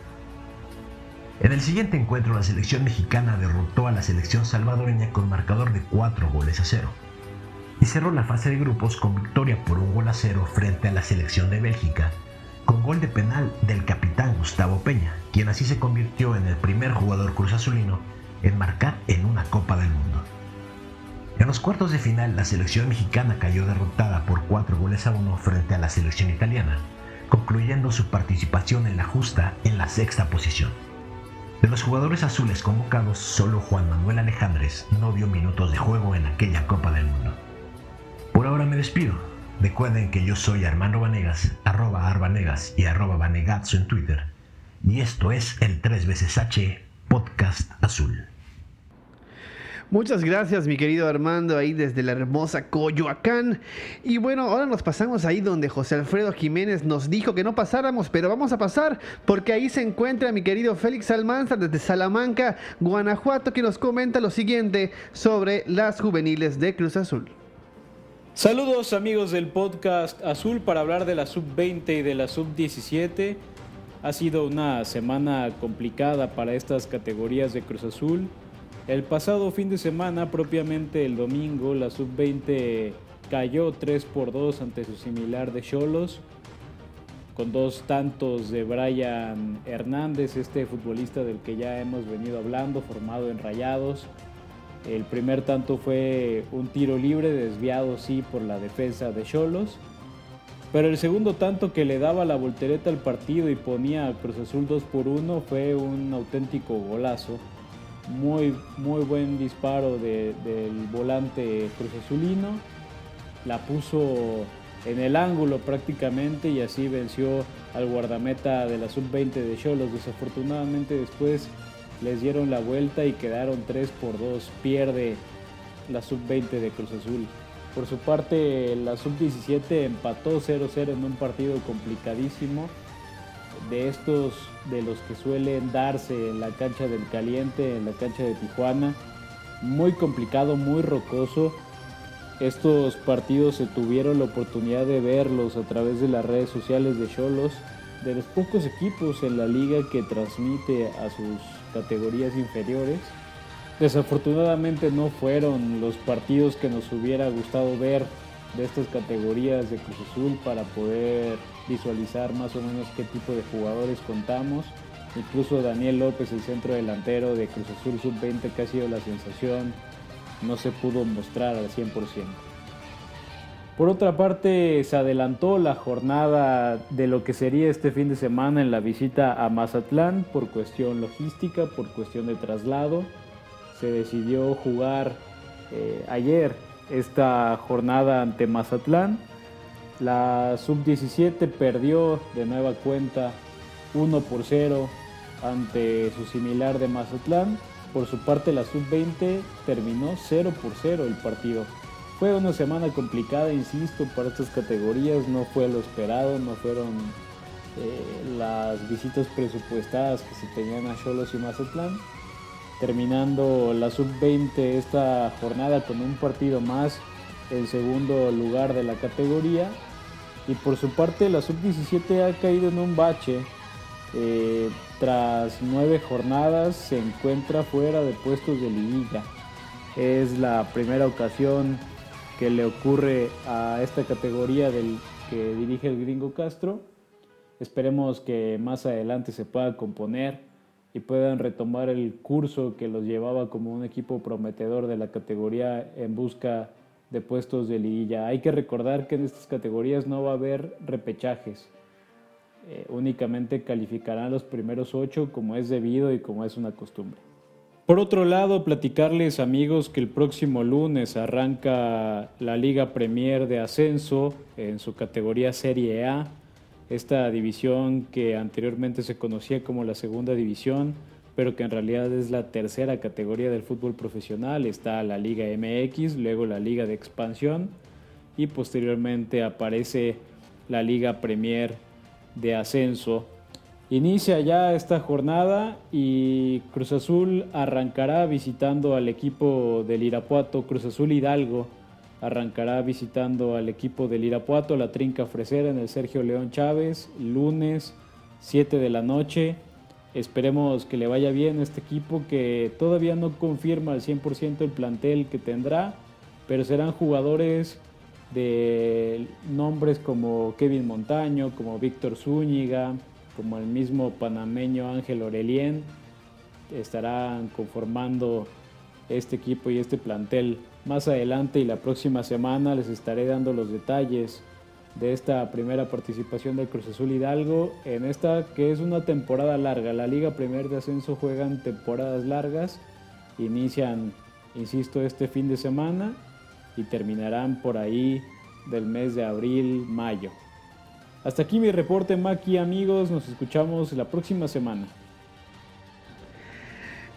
En el siguiente encuentro, la selección mexicana derrotó a la selección salvadoreña con marcador de 4 goles a 0 y cerró la fase de grupos con victoria por un gol a 0 frente a la selección de Bélgica, con gol de penal del capitán Gustavo Peña, quien así se convirtió en el primer jugador cruzazulino en marcar en una Copa del Mundo. En los cuartos de final, la selección mexicana cayó derrotada por 4 goles a 1 frente a la selección italiana, concluyendo su participación en la justa en la sexta posición. De los jugadores azules convocados, solo Juan Manuel Alejandres no vio minutos de juego en aquella Copa del Mundo. Por ahora me despido. Recuerden que yo soy Armando Vanegas, arroba arvanegas y arroba vanegatsu en Twitter. Y esto es el 3 veces H Podcast Azul. Muchas gracias, mi querido Armando, ahí desde la hermosa Coyoacán. Y bueno, ahora nos pasamos ahí donde José Alfredo Jiménez nos dijo que no pasáramos, pero vamos a pasar porque ahí se encuentra mi querido Félix Almanza desde Salamanca, Guanajuato, que nos comenta lo siguiente sobre las juveniles de Cruz Azul. Saludos amigos del podcast Azul para hablar de la sub-20 y de la sub-17. Ha sido una semana complicada para estas categorías de Cruz Azul. El pasado fin de semana, propiamente el domingo, la sub-20 cayó 3 por 2 ante su similar de Cholos, con dos tantos de Brian Hernández, este futbolista del que ya hemos venido hablando, formado en Rayados. El primer tanto fue un tiro libre, desviado sí por la defensa de Cholos. Pero el segundo tanto que le daba la voltereta al partido y ponía a Cruz Azul 2 por 1 fue un auténtico golazo muy, muy buen disparo del volante Cruz Azulino. La puso en el ángulo prácticamente y así venció al guardameta de la sub-20 de Cholos. Desafortunadamente después les dieron la vuelta y quedaron 3 por 2. Pierde la sub-20 de Cruz Azul. Por su parte, la sub-17 empató 0-0 en un partido complicadísimo. De estos de los que suelen darse en la cancha del caliente, en la cancha de Tijuana. Muy complicado, muy rocoso. Estos partidos se tuvieron la oportunidad de verlos a través de las redes sociales de Cholos, de los pocos equipos en la liga que transmite a sus categorías inferiores. Desafortunadamente no fueron los partidos que nos hubiera gustado ver de estas categorías de Cruz Azul para poder visualizar más o menos qué tipo de jugadores contamos. Incluso Daniel López, el centro delantero de Cruz Azul Sub-20, que ha sido la sensación, no se pudo mostrar al 100%. Por otra parte, se adelantó la jornada de lo que sería este fin de semana en la visita a Mazatlán por cuestión logística, por cuestión de traslado. Se decidió jugar eh, ayer esta jornada ante Mazatlán. La sub-17 perdió de nueva cuenta 1 por 0 ante su similar de Mazatlán. Por su parte la sub-20 terminó 0 por 0 el partido. Fue una semana complicada, insisto, para estas categorías, no fue lo esperado, no fueron eh, las visitas presupuestadas que se tenían a Cholos y Mazatlán. Terminando la sub-20 esta jornada con un partido más en segundo lugar de la categoría. Y por su parte la sub-17 ha caído en un bache. Eh, tras nueve jornadas se encuentra fuera de puestos de liguilla. Es la primera ocasión que le ocurre a esta categoría del que dirige el gringo Castro. Esperemos que más adelante se pueda componer y puedan retomar el curso que los llevaba como un equipo prometedor de la categoría en busca de puestos de liguilla. Hay que recordar que en estas categorías no va a haber repechajes. Eh, únicamente calificarán los primeros ocho como es debido y como es una costumbre. Por otro lado, platicarles amigos que el próximo lunes arranca la Liga Premier de Ascenso en su categoría Serie A, esta división que anteriormente se conocía como la segunda división, pero que en realidad es la tercera categoría del fútbol profesional. Está la Liga MX, luego la Liga de Expansión y posteriormente aparece la Liga Premier de Ascenso Inicia ya esta jornada y Cruz Azul arrancará visitando al equipo del Irapuato, Cruz Azul Hidalgo arrancará visitando al equipo del Irapuato, la Trinca Fresera en el Sergio León Chávez, lunes 7 de la noche. Esperemos que le vaya bien a este equipo que todavía no confirma al 100% el plantel que tendrá, pero serán jugadores de nombres como Kevin Montaño, como Víctor Zúñiga, como el mismo panameño Ángel Orelien, estarán conformando este equipo y este plantel más adelante y la próxima semana les estaré dando los detalles de esta primera participación del Cruz Azul Hidalgo en esta que es una temporada larga. La Liga Primer de Ascenso juegan temporadas largas, inician, insisto, este fin de semana y terminarán por ahí del mes de abril, mayo. Hasta aquí mi reporte, Maki, amigos. Nos escuchamos la próxima semana.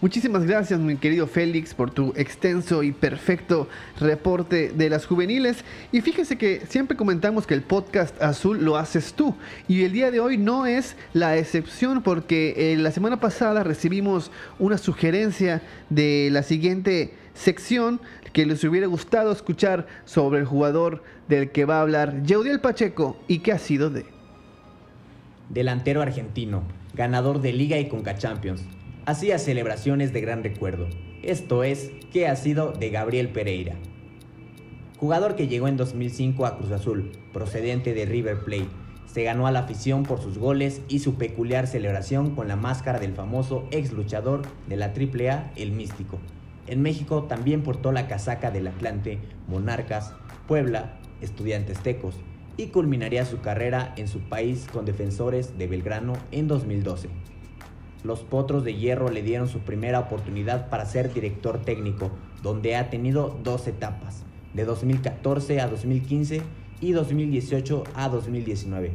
Muchísimas gracias, mi querido Félix, por tu extenso y perfecto reporte de las juveniles. Y fíjese que siempre comentamos que el podcast azul lo haces tú. Y el día de hoy no es la excepción porque eh, la semana pasada recibimos una sugerencia de la siguiente sección que les hubiera gustado escuchar sobre el jugador del que va a hablar Yeudiel Pacheco y qué ha sido de. Delantero argentino, ganador de Liga y Conca Champions. Hacía celebraciones de gran recuerdo. Esto es, ¿qué ha sido de Gabriel Pereira? Jugador que llegó en 2005 a Cruz Azul, procedente de River Plate. Se ganó a la afición por sus goles y su peculiar celebración con la máscara del famoso ex luchador de la AAA, el Místico. En México también portó la casaca del Atlante, Monarcas, Puebla, Estudiantes Tecos y culminaría su carrera en su país con Defensores de Belgrano en 2012. Los Potros de Hierro le dieron su primera oportunidad para ser director técnico, donde ha tenido dos etapas, de 2014 a 2015 y 2018 a 2019.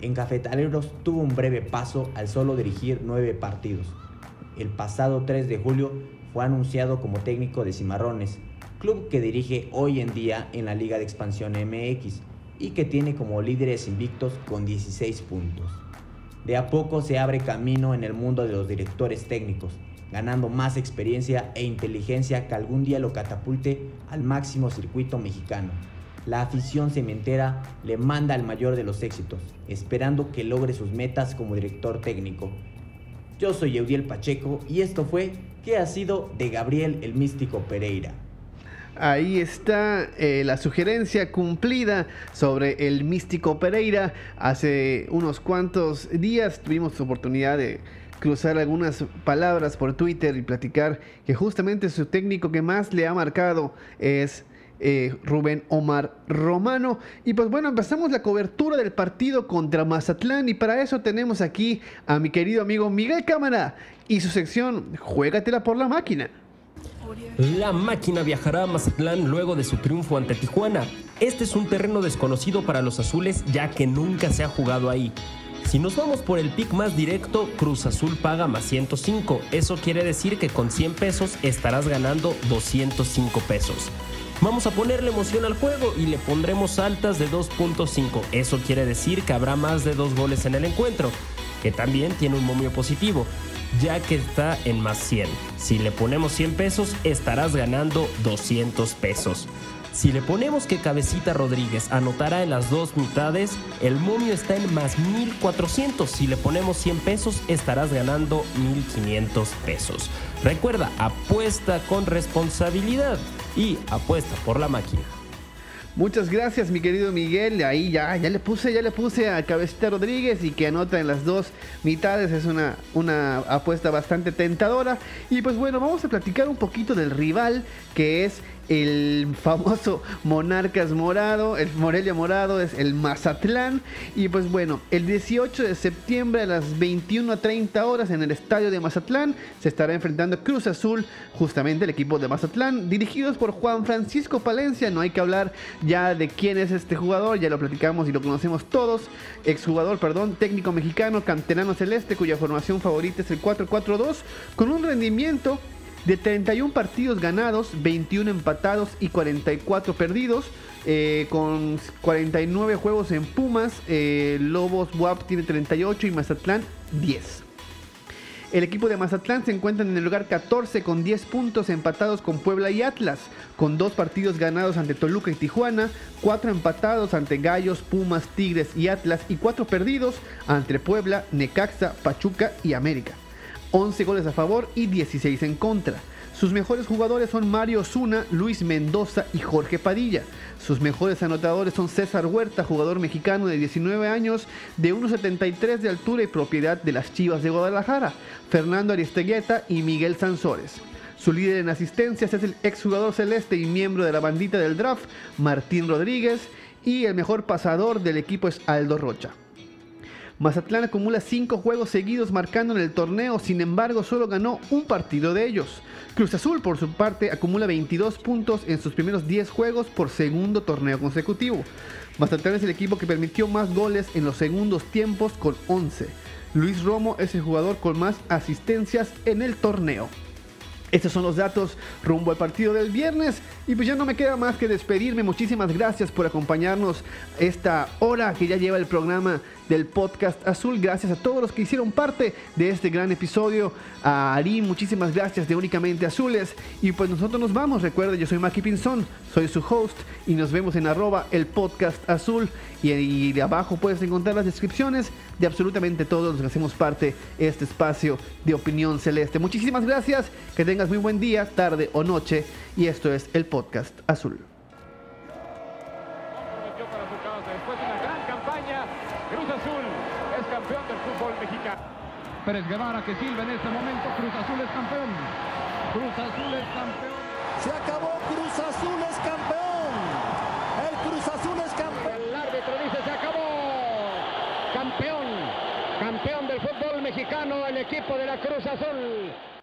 En Cafetaleros tuvo un breve paso al solo dirigir nueve partidos. El pasado 3 de julio fue anunciado como técnico de Cimarrones, club que dirige hoy en día en la Liga de Expansión MX y que tiene como líderes invictos con 16 puntos. De a poco se abre camino en el mundo de los directores técnicos, ganando más experiencia e inteligencia que algún día lo catapulte al máximo circuito mexicano. La afición cementera le manda al mayor de los éxitos, esperando que logre sus metas como director técnico. Yo soy Eudiel Pacheco y esto fue ¿Qué ha sido de Gabriel el Místico Pereira? Ahí está eh, la sugerencia cumplida sobre el místico Pereira. Hace unos cuantos días tuvimos oportunidad de cruzar algunas palabras por Twitter y platicar que justamente su técnico que más le ha marcado es eh, Rubén Omar Romano. Y pues bueno, empezamos la cobertura del partido contra Mazatlán y para eso tenemos aquí a mi querido amigo Miguel Cámara y su sección Juégatela por la máquina. La máquina viajará a Mazatlán luego de su triunfo ante Tijuana. Este es un terreno desconocido para los azules ya que nunca se ha jugado ahí. Si nos vamos por el pick más directo, Cruz Azul paga más 105. Eso quiere decir que con 100 pesos estarás ganando 205 pesos. Vamos a ponerle emoción al juego y le pondremos altas de 2.5. Eso quiere decir que habrá más de dos goles en el encuentro, que también tiene un momio positivo ya que está en más 100. Si le ponemos 100 pesos, estarás ganando 200 pesos. Si le ponemos que Cabecita Rodríguez anotará en las dos mitades, el momio está en más 1400. Si le ponemos 100 pesos, estarás ganando 1500 pesos. Recuerda, apuesta con responsabilidad y apuesta por la máquina. Muchas gracias, mi querido Miguel. Ahí ya, ya le puse, ya le puse a Cabecita Rodríguez y que anota en las dos mitades. Es una, una apuesta bastante tentadora. Y pues bueno, vamos a platicar un poquito del rival que es el famoso Monarcas Morado, el Morelia Morado es el Mazatlán. Y pues bueno, el 18 de septiembre a las 21 a 30 horas en el estadio de Mazatlán se estará enfrentando Cruz Azul, justamente el equipo de Mazatlán, dirigidos por Juan Francisco Palencia. No hay que hablar ya de quién es este jugador, ya lo platicamos y lo conocemos todos. Exjugador, perdón, técnico mexicano, canterano celeste, cuya formación favorita es el 4-4-2, con un rendimiento de 31 partidos ganados, 21 empatados y 44 perdidos. Eh, con 49 juegos en Pumas, eh, Lobos WAP tiene 38 y Mazatlán 10. El equipo de Mazatlán se encuentra en el lugar 14 con 10 puntos empatados con Puebla y Atlas, con dos partidos ganados ante Toluca y Tijuana, cuatro empatados ante Gallos, Pumas, Tigres y Atlas y cuatro perdidos ante Puebla, Necaxa, Pachuca y América. 11 goles a favor y 16 en contra. Sus mejores jugadores son Mario Zuna, Luis Mendoza y Jorge Padilla. Sus mejores anotadores son César Huerta, jugador mexicano de 19 años, de 1,73 de altura y propiedad de las Chivas de Guadalajara, Fernando Aristegueta y Miguel Sansores. Su líder en asistencias es el exjugador celeste y miembro de la bandita del draft, Martín Rodríguez, y el mejor pasador del equipo es Aldo Rocha. Mazatlán acumula 5 juegos seguidos marcando en el torneo, sin embargo solo ganó un partido de ellos. Cruz Azul por su parte acumula 22 puntos en sus primeros 10 juegos por segundo torneo consecutivo. Mazatlán es el equipo que permitió más goles en los segundos tiempos con 11. Luis Romo es el jugador con más asistencias en el torneo. Estos son los datos rumbo al partido del viernes. Y pues ya no me queda más que despedirme. Muchísimas gracias por acompañarnos esta hora que ya lleva el programa del podcast azul. Gracias a todos los que hicieron parte de este gran episodio. A Ari, muchísimas gracias de Únicamente Azules. Y pues nosotros nos vamos. Recuerda, yo soy Maki Pinzón, soy su host y nos vemos en arroba el podcast azul. Y, de abajo puedes encontrar las descripciones de absolutamente todos los que hacemos parte de este espacio de opinión celeste. Muchísimas gracias, que tengas muy buen día, tarde o noche. Y esto es el podcast azul. Pérez Guevara que silba en este momento. Cruz Azul es campeón. Cruz Azul es campeón. Se acabó. Cruz Azul es campeón. El Cruz Azul es campeón. El árbitro dice se acabó. Campeón. Campeón del fútbol mexicano el equipo de la Cruz Azul.